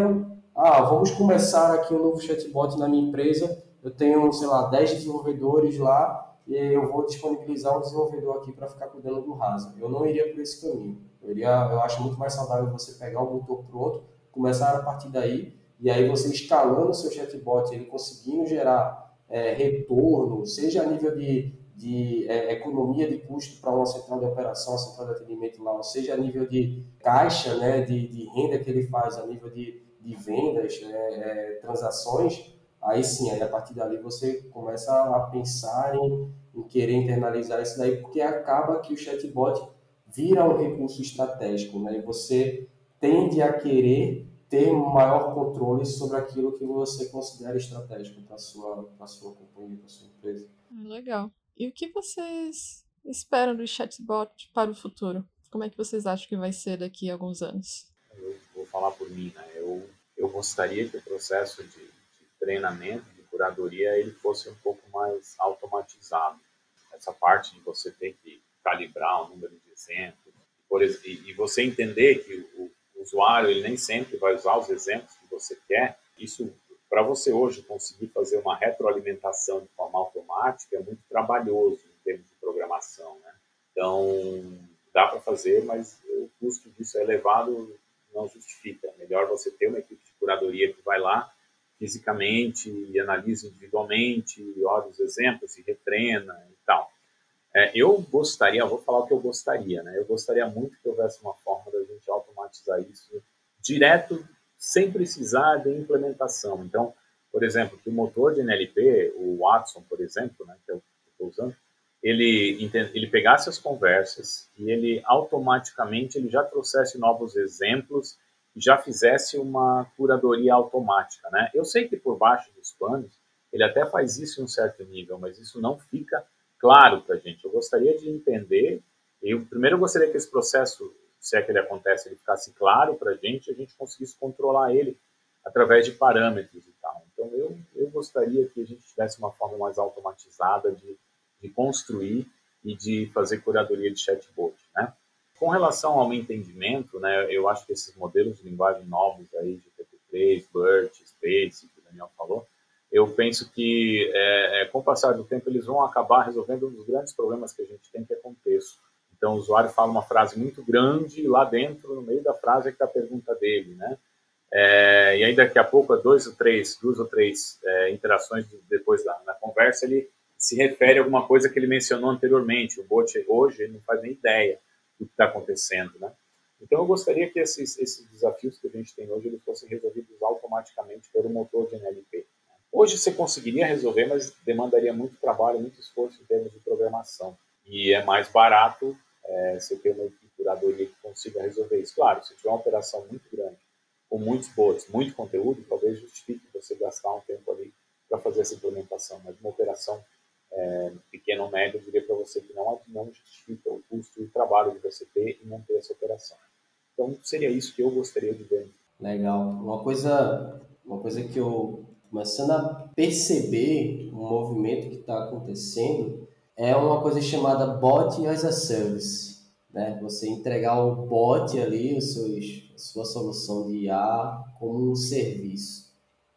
ah, vamos começar aqui um novo chatbot na minha empresa, eu tenho, sei lá, 10 desenvolvedores lá, e eu vou disponibilizar um desenvolvedor aqui para ficar cuidando do Rasa. Eu não iria por esse caminho. Eu, iria, eu acho muito mais saudável você pegar o motor pronto, começar a partir daí, e aí você escalando o seu chatbot, ele conseguindo gerar é, retorno, seja a nível de, de é, economia de custo para uma central de operação, central de atendimento lá, ou seja a nível de caixa, né, de, de renda que ele faz, a nível de, de vendas, é, é, transações, aí sim, aí a partir dali você começa a pensar em, em querer internalizar isso daí, porque acaba que o chatbot vira um recurso estratégico, né, e você tende a querer ter maior controle sobre aquilo que você considera estratégico para a sua, sua companhia, para a sua empresa. Ah, legal. E o que vocês esperam do chatbot para o futuro? Como é que vocês acham que vai ser daqui a alguns anos? Eu vou falar por mim, né? Eu, eu gostaria que o processo de, de treinamento, de curadoria, ele fosse um pouco mais automatizado. Essa parte de você ter que calibrar o número de e, e você entender que o, usuário ele nem sempre vai usar os exemplos que você quer. Isso, para você hoje conseguir fazer uma retroalimentação de forma automática, é muito trabalhoso em termos de programação. Né? Então, dá para fazer, mas o custo disso é elevado, não justifica. É melhor você ter uma equipe de curadoria que vai lá fisicamente e analisa individualmente, olha os exemplos e retreina e tal. É, eu gostaria, vou falar o que eu gostaria, né? Eu gostaria muito que houvesse uma forma da gente automatizar isso direto, sem precisar de implementação. Então, por exemplo, que o motor de NLP, o Watson, por exemplo, né, que eu estou usando, ele, ele pegasse as conversas e ele automaticamente ele já trouxesse novos exemplos e já fizesse uma curadoria automática, né? Eu sei que por baixo dos panos ele até faz isso em um certo nível, mas isso não fica claro para a gente. Eu gostaria de entender, eu primeiro eu gostaria que esse processo, se é que ele acontece, ele ficasse claro para a gente, a gente conseguisse controlar ele através de parâmetros e tal. Então eu, eu gostaria que a gente tivesse uma forma mais automatizada de, de construir e de fazer curadoria de chatbot, né? Com relação ao entendimento, né, eu acho que esses modelos de linguagem novos aí de TP3, BERT, Space, que o Daniel falou, eu penso que é, é, com o passar do tempo eles vão acabar resolvendo um dos grandes problemas que a gente tem, que é contexto. Então o usuário fala uma frase muito grande e lá dentro, no meio da frase, é que está a pergunta dele, né? É, e aí daqui a pouco, dois ou três, duas ou três é, interações depois da na conversa, ele se refere a alguma coisa que ele mencionou anteriormente. O bot hoje não faz nem ideia do que está acontecendo, né? Então eu gostaria que esses, esses desafios que a gente tem hoje eles fossem resolvidos automaticamente pelo motor de NLP. Hoje você conseguiria resolver, mas demandaria muito trabalho, muito esforço em termos de programação. E é mais barato é, você ter uma curadoria que consiga resolver isso. Claro, se tiver uma operação muito grande, com muitos bots, muito conteúdo, talvez justifique você gastar um tempo ali para fazer essa implementação. Mas uma operação é, pequena ou média, eu diria para você que não, não justifica o custo e o trabalho de você ter e manter essa operação. Então, seria isso que eu gostaria de ver. Legal. Uma coisa, uma coisa que eu começando a perceber o movimento que está acontecendo, é uma coisa chamada bot as a service. Né? Você entregar o bot ali, o seu, a sua solução de IA, como um serviço.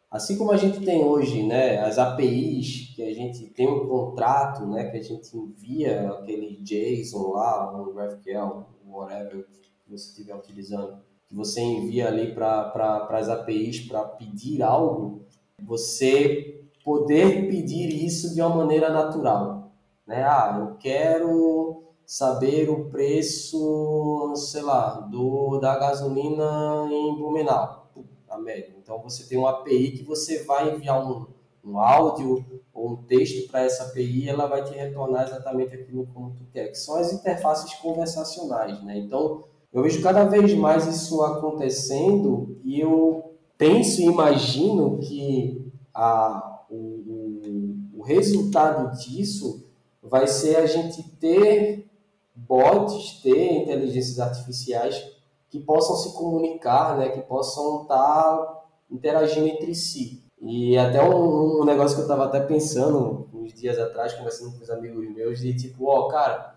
Assim como a gente tem hoje né, as APIs, que a gente tem um contrato, né, que a gente envia aquele JSON lá, um GraphQL, whatever que você estiver utilizando, que você envia ali para as APIs para pedir algo, você poder pedir isso de uma maneira natural. Né? Ah, eu quero saber o preço, sei lá, do, da gasolina em Blumenau, a média. Então você tem uma API que você vai enviar um, um áudio ou um texto para essa API ela vai te retornar exatamente aquilo como tu quer, que são as interfaces conversacionais, né? Então, eu vejo cada vez mais isso acontecendo e eu penso e imagino que a, o, o, resultado disso vai ser a gente ter bots, ter inteligências artificiais que possam se comunicar, né, que possam estar interagindo entre si. E até um, um negócio que eu estava até pensando uns dias atrás, conversando com os amigos meus, de tipo, ó, oh, cara,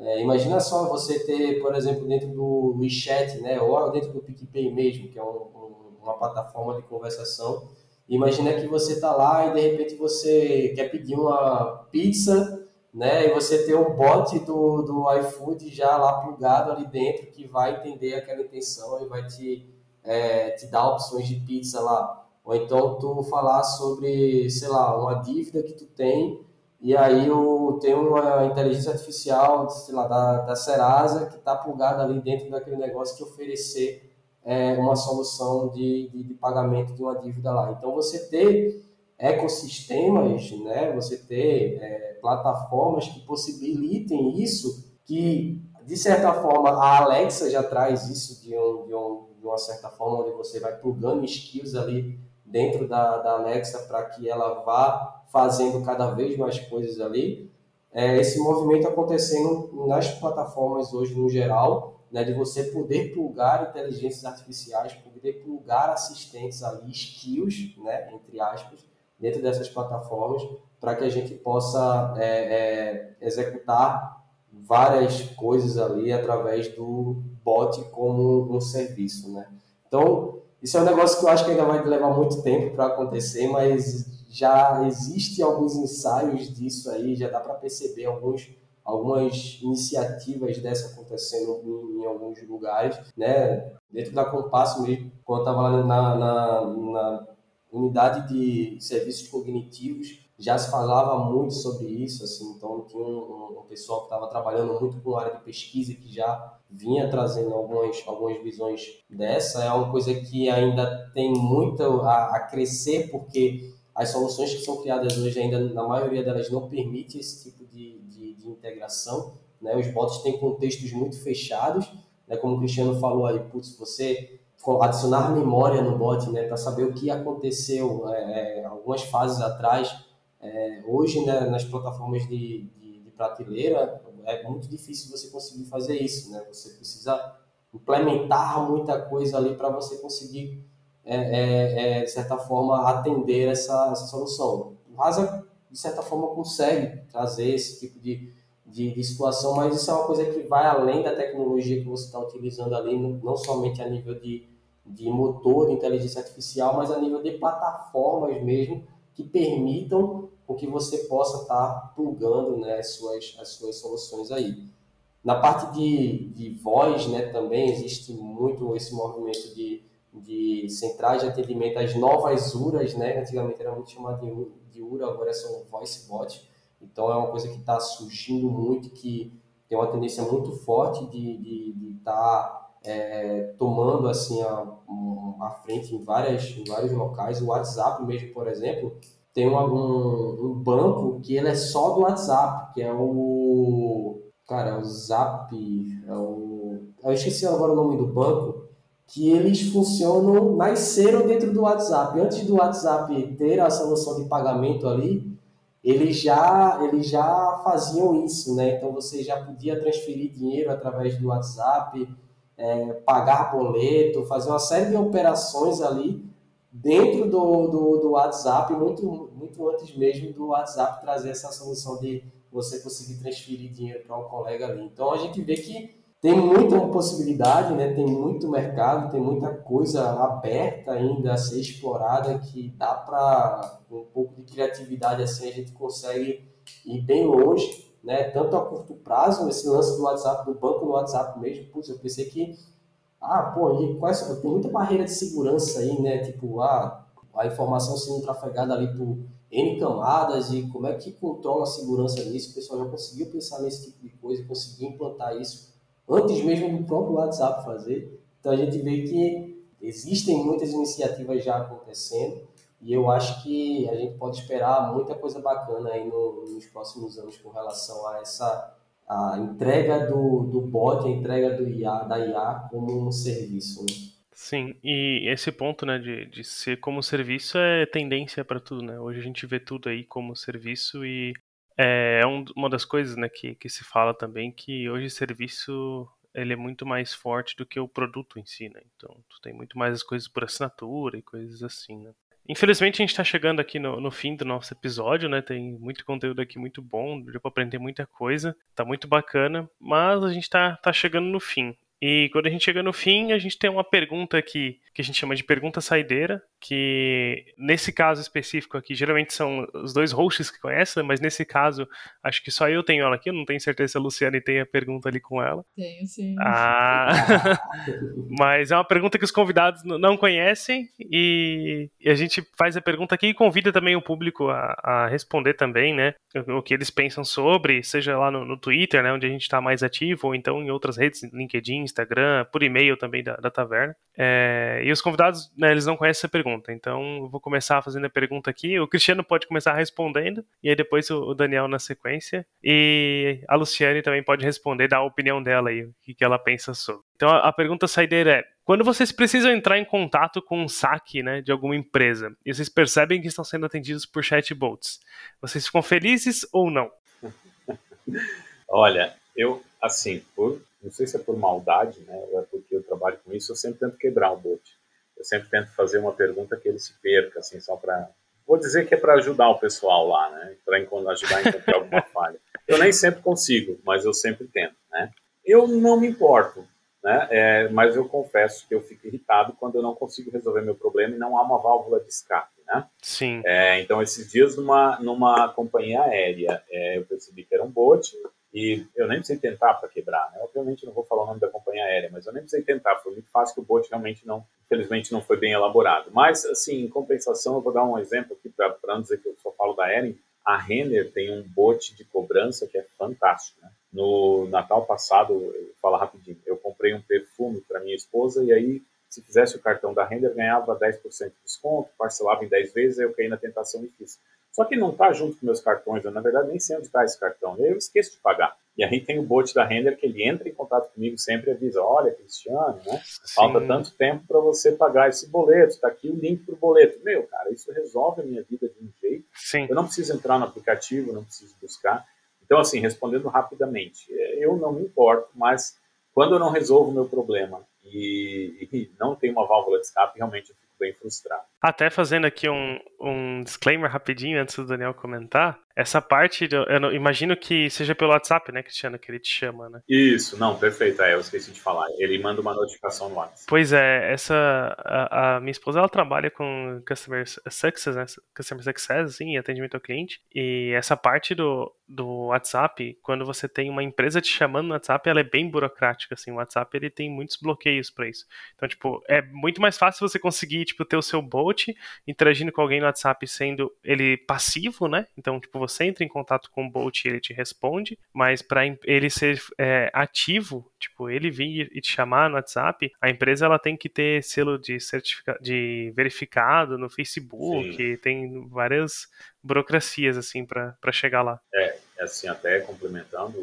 É, imagina só você ter, por exemplo, dentro do WeChat, né, ou dentro do PicPay mesmo, que é um, um, uma plataforma de conversação. Imagina que você está lá e de repente você quer pedir uma pizza, né, e você tem um bot do, do iFood já lá plugado ali dentro que vai entender aquela intenção e vai te, é, te dar opções de pizza lá. Ou então tu falar sobre, sei lá, uma dívida que tu tem e aí eu tenho uma inteligência artificial, sei lá, da, da Serasa, que está plugada ali dentro daquele negócio que oferecer é, uma solução de, de, de, pagamento de uma dívida lá. Então você ter ecossistemas, né, você ter é, plataformas que possibilitem isso, que de certa forma a Alexa já traz isso de, um, de, um, de uma certa forma, onde você vai plugando skills ali dentro da, da Alexa para que ela vá fazendo cada vez mais coisas ali. É, esse movimento acontecendo nas plataformas hoje no geral, né, de você poder plugar inteligências artificiais, poder plugar assistentes ali, skills, né, entre aspas, dentro dessas plataformas, para que a gente possa é, é, executar várias coisas ali através do bot como um serviço, né? Então, isso é um negócio que eu acho que ainda vai levar muito tempo para acontecer, mas já existe alguns ensaios disso aí, já dá para perceber alguns algumas iniciativas dessa acontecendo em, em, alguns lugares, né? Dentro da Compasso mesmo, quando eu estava lá na, na, na, unidade de serviços cognitivos, já se falava muito sobre isso, assim, então tinha um, um pessoal que estava trabalhando muito com a área de pesquisa que já vinha trazendo algumas, algumas visões dessa, é uma coisa que ainda tem muito a, a crescer, porque as soluções que são criadas hoje ainda, na maioria delas, não permite esse tipo de, de, de integração. Né? Os bots têm contextos muito fechados, né? como o Cristiano falou aí, putz, você adicionar memória no bot né? para saber o que aconteceu é, é, algumas fases atrás. É, hoje, né, nas plataformas de, de, de prateleira, é muito difícil você conseguir fazer isso. Né? Você precisa implementar muita coisa ali para você conseguir é, é, é, de certa forma, atender essa, essa solução. O Rasa, de certa forma, consegue trazer esse tipo de, de, de, situação, mas isso é uma coisa que vai além da tecnologia que você está utilizando ali, não somente a nível de, de motor de inteligência artificial, mas a nível de plataformas mesmo que permitam com que você possa estar tá plugando né, as, suas, as suas soluções aí. Na parte de, de voz, né, também existe muito esse movimento de de centrais de atendimento, as novas URAs, né? Antigamente era muito chamado de URA, agora são voice bot. Então é uma coisa que está surgindo muito, que tem uma tendência muito forte de estar tá, é, tomando assim a, a frente em, várias, em vários locais. O WhatsApp mesmo, por exemplo, tem um, um, banco que ele é só do WhatsApp, que é o. Cara, é o Zap. É o, eu esqueci agora o nome do banco, que eles funcionam, nasceram dentro do WhatsApp. Antes do WhatsApp ter a solução de pagamento ali, eles já, eles já faziam isso, né? Então você já podia transferir dinheiro através do WhatsApp, é, pagar boleto, fazer uma série de operações ali dentro do, do, do WhatsApp, muito, muito antes mesmo do WhatsApp trazer essa solução de você conseguir transferir dinheiro para um colega ali. Então a gente vê que tem muita possibilidade, né? tem muito mercado, tem muita coisa aberta ainda a ser explorada que dá para, um pouco de criatividade assim, a gente consegue ir bem longe, né? tanto a curto prazo, esse lance do WhatsApp, do banco no WhatsApp mesmo, putz, eu pensei que, ah, pô, e quais, tem muita barreira de segurança aí, né? Tipo, ah, a informação sendo trafegada ali por N camadas e como é que controla a segurança nisso, o pessoal já conseguiu pensar nesse tipo de coisa, conseguiu implantar isso antes mesmo do próprio WhatsApp fazer. Então a gente vê que existem muitas iniciativas já acontecendo e eu acho que a gente pode esperar muita coisa bacana aí no, nos próximos anos com relação a essa a entrega do, do bot, a entrega do IA, da IA como um serviço. Né? Sim, e esse ponto né, de, de ser como serviço é tendência para tudo. Né? Hoje a gente vê tudo aí como serviço e é, é um, uma das coisas né, que, que se fala também que hoje o serviço ele é muito mais forte do que o produto em si, né? Então tu tem muito mais as coisas por assinatura e coisas assim, né? Infelizmente a gente está chegando aqui no, no, fim do nosso episódio, né? Tem muito conteúdo aqui muito bom, deu para aprender muita coisa, tá muito bacana, mas a gente está tá chegando no fim. E quando a gente chega no fim, a gente tem uma pergunta aqui que a gente chama de pergunta saideira, que nesse caso específico aqui, geralmente são os dois hosts que conhecem, mas nesse caso, acho que só eu tenho ela aqui, eu não tenho certeza se a Luciane tem a pergunta ali com ela. Tenho, sim. Ah, mas é uma pergunta que os convidados não conhecem e a gente faz a pergunta aqui e convida também o público a, a responder também, né, o que eles pensam sobre, seja lá no, no Twitter, né, onde a gente está mais ativo, ou então em outras redes, LinkedIn, Instagram, por e-mail também da, da Taverna. É, e os convidados, né, eles não conhecem essa pergunta, então eu vou começar fazendo a pergunta aqui. O Cristiano pode começar respondendo, e aí depois o, Daniel na sequência. E a Luciane também pode responder, dar a opinião dela aí, o que, que ela pensa sobre. Então a, a pergunta saideira é: quando vocês precisam entrar em contato com um saque né, de alguma empresa e vocês percebem que estão sendo atendidos por chatbots, vocês ficam felizes ou não? Olha, eu, assim, por não sei se é por maldade, né, ou é porque eu trabalho com isso, eu sempre tento quebrar o bot. Eu sempre tento fazer uma pergunta que ele se perca, assim, só para vou dizer que é para ajudar o pessoal lá, né, para ajudar a encontrar alguma falha. Eu nem sempre consigo, mas eu sempre tento, né. Eu não me importo, né, é, mas eu confesso que eu fico irritado quando eu não consigo resolver meu problema e não há uma válvula de escape, né. Sim. É, então esses dias numa numa companhia aérea, é, eu percebi que era um bot e eu nem precisei tentar para quebrar, né? Obviamente não vou falar o nome da companhia aérea, mas eu nem precisei tentar, foi muito fácil que o bot realmente não, infelizmente não foi bem elaborado. Mas, assim, em compensação, eu vou dar um exemplo aqui para não dizer que eu só falo da Eren. A Renner tem um bot de cobrança que é fantástico, né? No Natal passado, eu falo rapidinho, eu comprei um perfume para minha esposa e aí, se fizesse o cartão da Render, ganhava 10% de desconto, parcelava em 10 vezes, aí eu caí na tentação e fiz. Só que não está junto com meus cartões, eu na verdade nem sei onde está esse cartão, eu esqueço de pagar. E aí tem o bot da Render que ele entra em contato comigo sempre e avisa, olha Cristiano, né? falta tanto tempo para você pagar esse boleto, está aqui o link para o boleto. Meu, cara, isso resolve a minha vida de um jeito. Sim. Eu não preciso entrar no aplicativo, não preciso buscar. Então, assim, respondendo rapidamente, eu não me importo, mas quando eu não resolvo o meu problema e, e não tem uma válvula de escape, realmente eu fico bem frustrado. Até fazendo aqui um, um disclaimer rapidinho antes do Daniel comentar, essa parte, eu imagino que seja pelo WhatsApp, né, Cristiano, que ele te chama, né? Isso, não, perfeito, é, eu esqueci de falar. Ele manda uma notificação no WhatsApp. Pois é, essa, a, a minha esposa, ela trabalha com Customer Success, né, Customer Success, assim, atendimento ao cliente, e essa parte do, do WhatsApp, quando você tem uma empresa te chamando no WhatsApp, ela é bem burocrática, assim, o WhatsApp, ele tem muitos bloqueios para isso. Então, tipo, é muito mais fácil você conseguir, tipo, ter o seu bot interagindo com alguém no WhatsApp sendo ele passivo, né? Então, tipo, você entra em contato com o bot e ele te responde, mas para ele ser é, ativo, tipo, ele vir e te chamar no WhatsApp, a empresa ela tem que ter selo de certificado, de verificado no Facebook, Sim. tem várias burocracias assim para chegar lá. É, assim, até complementando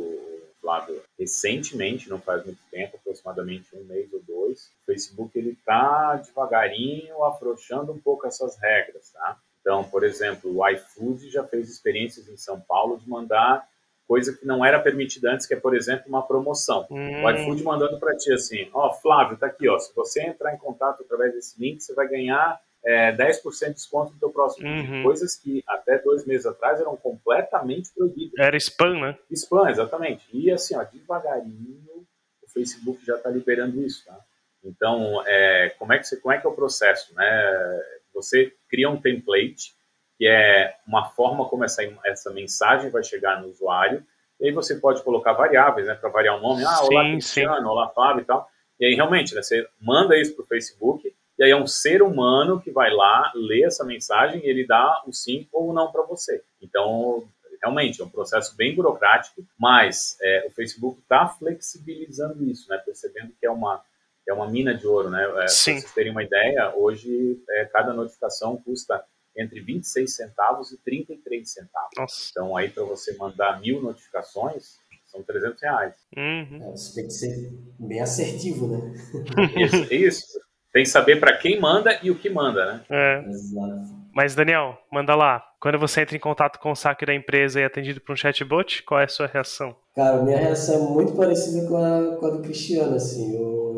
Flávio, recentemente, não faz muito tempo, aproximadamente um mês ou dois, o Facebook ele está devagarinho afrouxando um pouco essas regras, tá? Então, por exemplo, o iFood já fez experiências em São Paulo de mandar coisa que não era permitida antes, que é, por exemplo, uma promoção. Hum. O iFood mandando para ti assim, ó, oh, Flávio, tá aqui, ó, se você entrar em contato através desse link, você vai ganhar é, 10% de desconto no teu próximo uhum. Coisas que até dois meses atrás eram completamente proibidas. Era spam, né? Spam, exatamente. E assim, ó, devagarinho, o Facebook já está liberando isso, tá? Então, é, como, é que você, como é que é o processo, né? Você cria um template, que é uma forma como essa, essa mensagem vai chegar no usuário, e aí você pode colocar variáveis, né, para variar o nome. Ah, olá, sim, Cristiano, sim. olá, Fábio e tal. E aí, realmente, né, você manda isso para o Facebook, e aí é um ser humano que vai lá, lê essa mensagem e ele dá o sim ou o não para você. Então, realmente, é um processo bem burocrático, mas é, o Facebook está flexibilizando isso, né? Percebendo que é uma, é uma mina de ouro, né? É, para vocês terem uma ideia, hoje é, cada notificação custa entre 26 centavos e 33 centavos. Nossa. Então, aí para você mandar mil notificações, são 300 reais. Uhum. É, tem que ser bem assertivo, né? Isso, isso. Tem que saber para quem manda e o que manda, né? É. Exato. Mas, Daniel, manda lá. Quando você entra em contato com o saque da empresa e é atendido por um chatbot, qual é a sua reação? Cara, minha reação é muito parecida com a, com a do Cristiano, assim. Eu,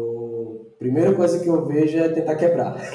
primeira coisa que eu vejo é tentar quebrar.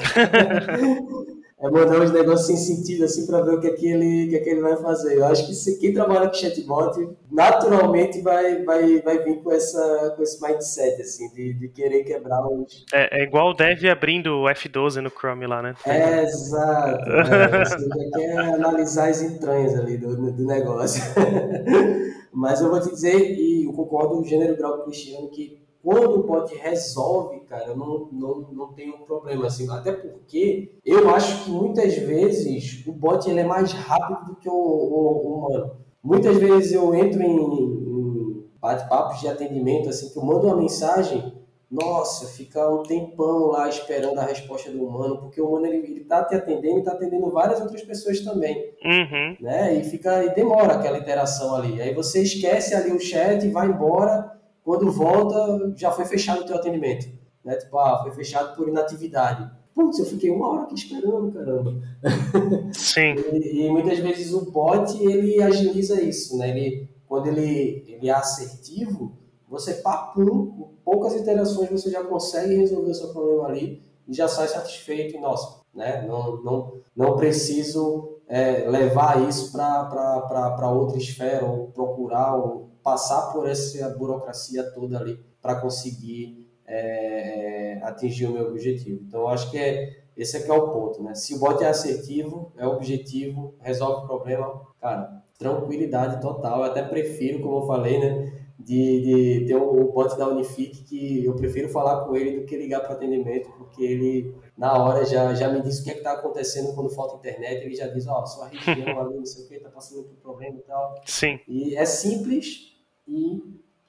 é mandar uns negócios sem sentido, assim, para ver o que é que, ele, que é que ele vai fazer. Eu acho que se, quem trabalha com chatbot, naturalmente vai, vai, vai vir com, essa, com esse mindset, assim, de, de querer quebrar os... É, é igual o dev abrindo o F12 no Chrome lá, né? É, exato. É, você já quer analisar as entranhas ali do, do negócio. Mas eu vou te dizer, e eu concordo no gênero grau o Cristiano, que quando o bot resolve, cara, eu não, não, não tenho problema, assim, até porque eu acho que muitas vezes o bot ele é mais rápido do que o, o, o humano. Muitas vezes eu entro em, em bate-papos de atendimento, assim, que eu mando uma mensagem, nossa, fica um tempão lá esperando a resposta do humano, porque o humano ele, ele tá te atendendo e tá atendendo várias outras pessoas também, uhum. né? E fica e demora aquela interação ali. Aí você esquece ali o chat e vai embora quando volta, já foi fechado o teu atendimento. Né? Tipo, ah, foi fechado por inatividade. Putz, eu fiquei uma hora aqui esperando, caramba. Sim. e, e, muitas vezes o bot, ele agiliza isso, né? Ele, quando ele, ele é assertivo, você, papum, poucas interações você já consegue resolver o seu problema ali e já sai satisfeito e, nossa, né? Não, não, não preciso é, levar isso para outra esfera ou procurar ou passar por essa burocracia toda ali para conseguir é, é, atingir o meu objetivo. Então, acho que é, esse aqui é o ponto, né? Se o bot é assertivo, é objetivo, resolve o problema, cara, tranquilidade total. Eu até prefiro, como eu falei, né? De, de ter o bot da Unifique que eu prefiro falar com ele do que ligar para atendimento, porque ele na hora já, já me diz o que é está acontecendo quando falta internet, ele já diz, ó, oh, sua região ali, não sei o que, está passando por problema e tal. Sim. E é simples, e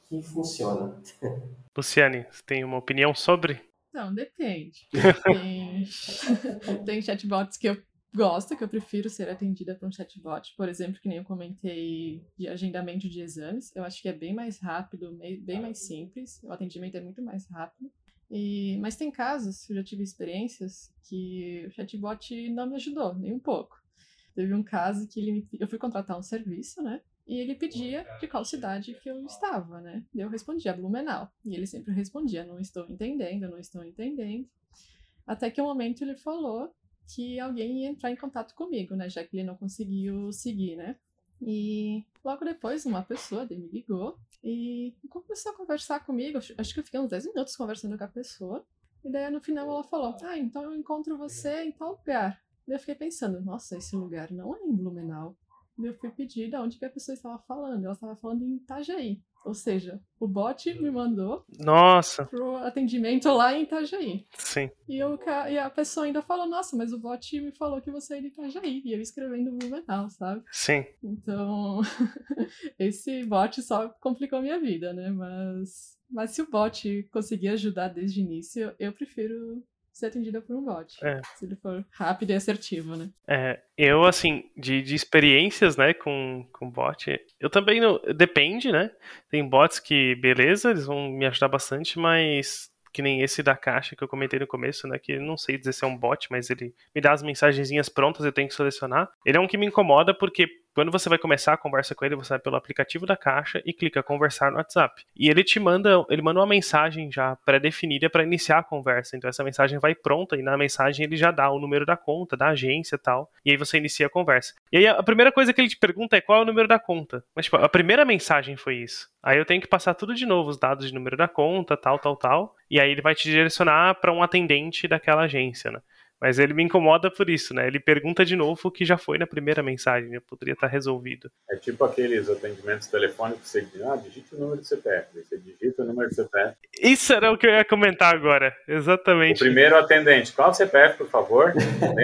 que funciona. Luciane, você tem uma opinião sobre? Não, depende. Tem, tem chatbots que eu gosto, que eu prefiro ser atendida por um chatbot, por exemplo, que nem eu comentei de agendamento de exames. Eu acho que é bem mais rápido, bem mais simples. O atendimento é muito mais rápido. E, mas tem casos, eu já tive experiências, que o chatbot não me ajudou, nem um pouco. Teve um caso que ele, eu fui contratar um serviço, né? E ele pedia de qual cidade que eu estava, né? Eu respondia Blumenau. E ele sempre respondia: não estou entendendo, não estou entendendo. Até que um momento ele falou que alguém ia entrar em contato comigo, né? Já que ele não conseguiu seguir, né? E logo depois uma pessoa me ligou e começou a conversar comigo. Acho que eu fiquei uns 10 minutos conversando com a pessoa. E daí no final ela falou: Ah, então eu encontro você em tal lugar. E eu fiquei pensando: Nossa, esse lugar não é em Blumenau eu fui pedir de onde que a pessoa estava falando. Ela estava falando em Itajaí. Ou seja, o bot me mandou Nossa. pro atendimento lá em Itajaí. Sim. E, eu, e a pessoa ainda falou, nossa, mas o bot me falou que você é de Itajaí. E eu escrevendo Blumenau, sabe? Sim. Então, esse bot só complicou minha vida, né? Mas, mas se o bot conseguir ajudar desde o início, eu prefiro ser atendida por um bot. É. Se ele for rápido e assertivo, né? É, eu, assim, de, de experiências, né, com, com bot, eu também não. Depende, né? Tem bots que, beleza, eles vão me ajudar bastante, mas que nem esse da caixa que eu comentei no começo, né? Que não sei dizer se é um bot, mas ele me dá as mensagenzinhas prontas, eu tenho que selecionar. Ele é um que me incomoda porque quando você vai começar a conversa com ele, você vai pelo aplicativo da caixa e clica conversar no WhatsApp. E ele te manda, ele manda uma mensagem já pré-definida para iniciar a conversa. Então essa mensagem vai pronta e na mensagem ele já dá o número da conta, da agência tal. E aí você inicia a conversa. E aí a primeira coisa que ele te pergunta é qual é o número da conta. Mas tipo, a primeira mensagem foi isso. Aí eu tenho que passar tudo de novo, os dados de número da conta, tal, tal, tal. E aí ele vai te direcionar para um atendente daquela agência, né? Mas ele me incomoda por isso, né? Ele pergunta de novo o que já foi na primeira mensagem, né? Poderia estar resolvido. É tipo aqueles atendimentos telefônicos que você diz, ah, digita o número do CPF. Você digita o número do CPF. Isso era o que eu ia comentar agora, exatamente. O primeiro atendente, qual o CPF, por favor?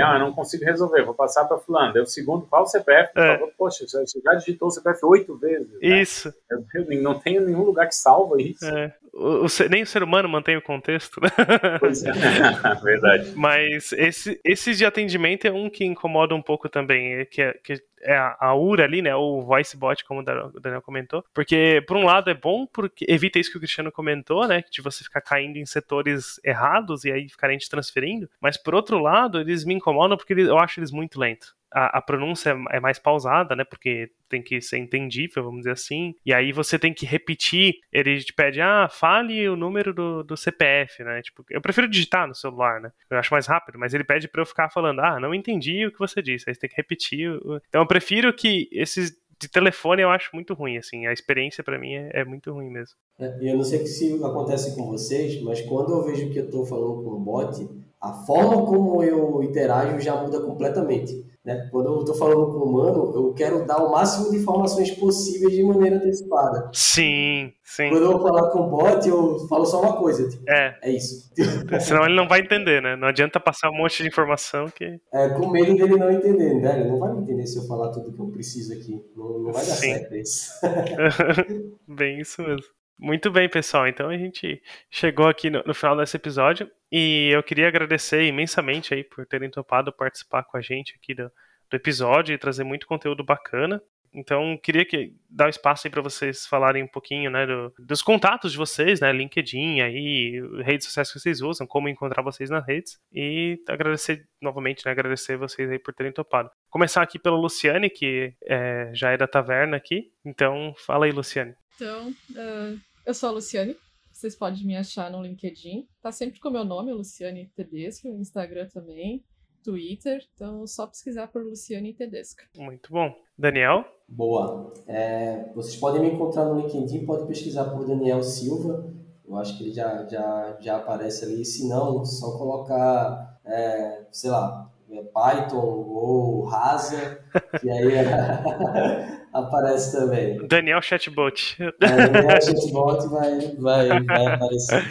ah, não consigo resolver, vou passar para fulano. Daí o segundo, qual o CPF, por é. favor? Poxa, você já digitou o CPF oito vezes. Né? Isso. Eu não tenho nenhum lugar que salva isso. É. O, o, nem o ser humano mantém o contexto, né? Pois é, verdade. Mas esse, esse de atendimento é um que incomoda um pouco também, é que é, que é a URA ali, né, o voice bot, como o Daniel comentou, porque por um lado é bom porque evita isso que o Cristiano comentou, né, de você ficar caindo em setores errados e aí ficarem te transferindo, mas por outro lado eles me incomodam porque eu acho eles muito lentos. A, a pronúncia é, é mais pausada, né? Porque tem que ser entendível, vamos dizer assim. E aí você tem que repetir. Ele te pede, ah, fale o número do, do CPF, né? Tipo, eu prefiro digitar no celular, né? Eu acho mais rápido, mas ele pede para eu ficar falando, ah, não entendi o que você disse. Aí você tem que repetir. Então eu prefiro que esses de telefone eu acho muito ruim, assim. A experiência para mim é, é, muito ruim mesmo. É, eu não sei se acontece com vocês, mas quando eu vejo que eu estou falando com o bot, a forma como eu interajo já muda completamente. Né? Quando eu estou falando com o humano, eu quero dar o máximo de informações possíveis de maneira antecipada. Sim, sim. Quando eu vou falar com o bot, eu falo só uma coisa. Tipo, é. É isso. Senão ele não vai entender, né? Não adianta passar um monte de informação que. É, com medo dele não entender, né? Ele não vai me entender se eu falar tudo que eu preciso aqui. Não, não vai dar sim. certo isso. Bem, isso mesmo. Muito bem, pessoal. Então a gente chegou aqui no, no, final desse episódio e eu queria agradecer imensamente aí por terem topado participar com a gente aqui do, do episódio e trazer muito conteúdo bacana. Então, queria que dar um espaço aí para vocês falarem um pouquinho, né, do, dos contatos de vocês, né, LinkedIn aí, redes sociais que vocês usam, como encontrar vocês nas redes e agradecer novamente, né, agradecer vocês aí por terem topado. Começar aqui pela Luciane, que é, já é da taverna aqui. Então, fala aí, Luciane. Então, uh, eu sou a Luciane. Vocês podem me achar no LinkedIn. Tá sempre com o meu nome, Luciane Tedesco, no Instagram também, Twitter. Então, só pesquisar por Luciane Tedesco. Muito bom. Daniel? Boa. É, vocês podem me encontrar no LinkedIn, pode pesquisar por Daniel Silva. Eu acho que ele já, já, já aparece ali. Se não, só colocar, é, sei lá, é Python ou Rasa, que aí aparece também. Daniel Chatbot. É, Daniel Chatbot vai, vai, vai aparecer.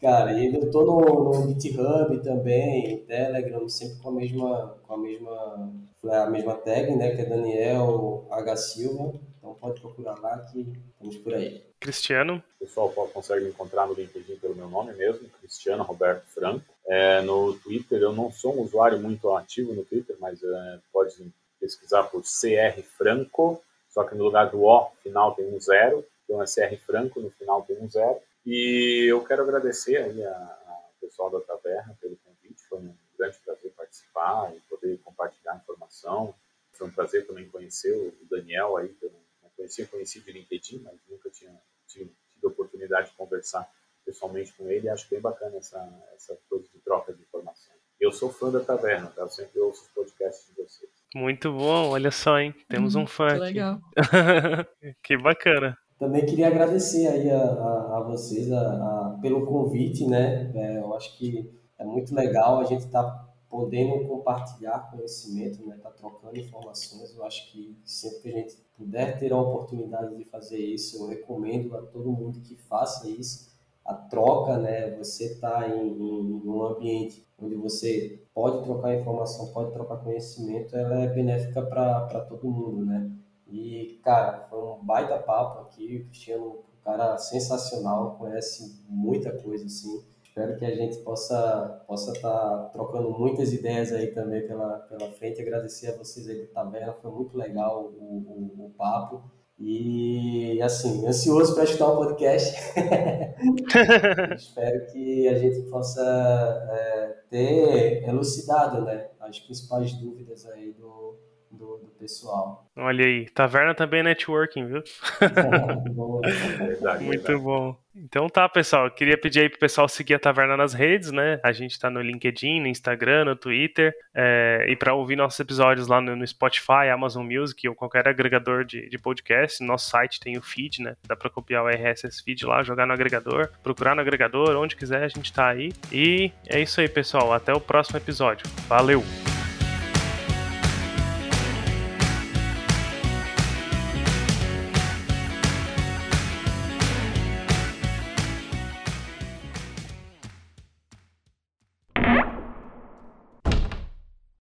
Cara, e eu tô no, no GitHub também, Telegram, sempre com a mesma, com a mesma, a mesma tag, né, que é Daniel H. Silva. Então pode procurar lá que estamos por aí. Cristiano? O pessoal consegue me encontrar no LinkedIn pelo meu nome mesmo, Cristiano Roberto Franco. É, no Twitter, eu não sou um usuário muito ativo no Twitter, mas é, pode pesquisar por CR Franco, só que no lugar do O final tem um zero, então é CR Franco, no final tem um zero. E eu quero agradecer aí ao pessoal da Taverna pelo convite, foi um grande prazer participar e poder compartilhar informação. Foi um prazer também conhecer o Daniel aí, que eu não conhecia, conheci de LinkedIn, mas nunca tinha tido, tido oportunidade de conversar pessoalmente com ele. Acho bem bacana essa, essa coisa de troca de informação. Eu sou fã da Taverna, tá? eu sempre ouço os podcasts de vocês. Muito bom, olha só, hein? Temos um fã. Que legal. que bacana. Também queria agradecer aí a, a, a vocês a, a, pelo convite, né? É, eu acho que é muito legal a gente estar tá podendo compartilhar conhecimento, né? Tá trocando informações. Eu acho que sempre que a gente puder ter a oportunidade de fazer isso, eu recomendo a todo mundo que faça isso. A troca, né? Você está em, em um ambiente onde você pode trocar informação, pode trocar conhecimento, ela é benéfica para todo mundo, né? E, cara, foi um baita papo aqui, o Cristiano um cara sensacional, conhece muita coisa, assim. Espero que a gente possa possa estar tá trocando muitas ideias aí também pela, pela frente. Agradecer a vocês aí do Taverna, foi muito legal o, o, o papo. E, assim, ansioso para escutar o podcast. Espero que a gente possa é, ter elucidado né, as principais dúvidas aí do, do, do, pessoal. Olha aí, Taverna também é networking, viu? Muito bom. Então tá, pessoal. Queria pedir aí pro pessoal seguir a Taverna nas redes, né? A gente tá no LinkedIn, no Instagram, no Twitter. É, e para ouvir nossos episódios lá no, no, Spotify, Amazon Music ou qualquer agregador de, de podcast, nosso site tem o feed, né? Dá pra copiar o RSS feed lá, jogar no agregador, procurar no agregador, onde quiser a gente tá aí. E é isso aí, pessoal. Até o próximo episódio. Valeu!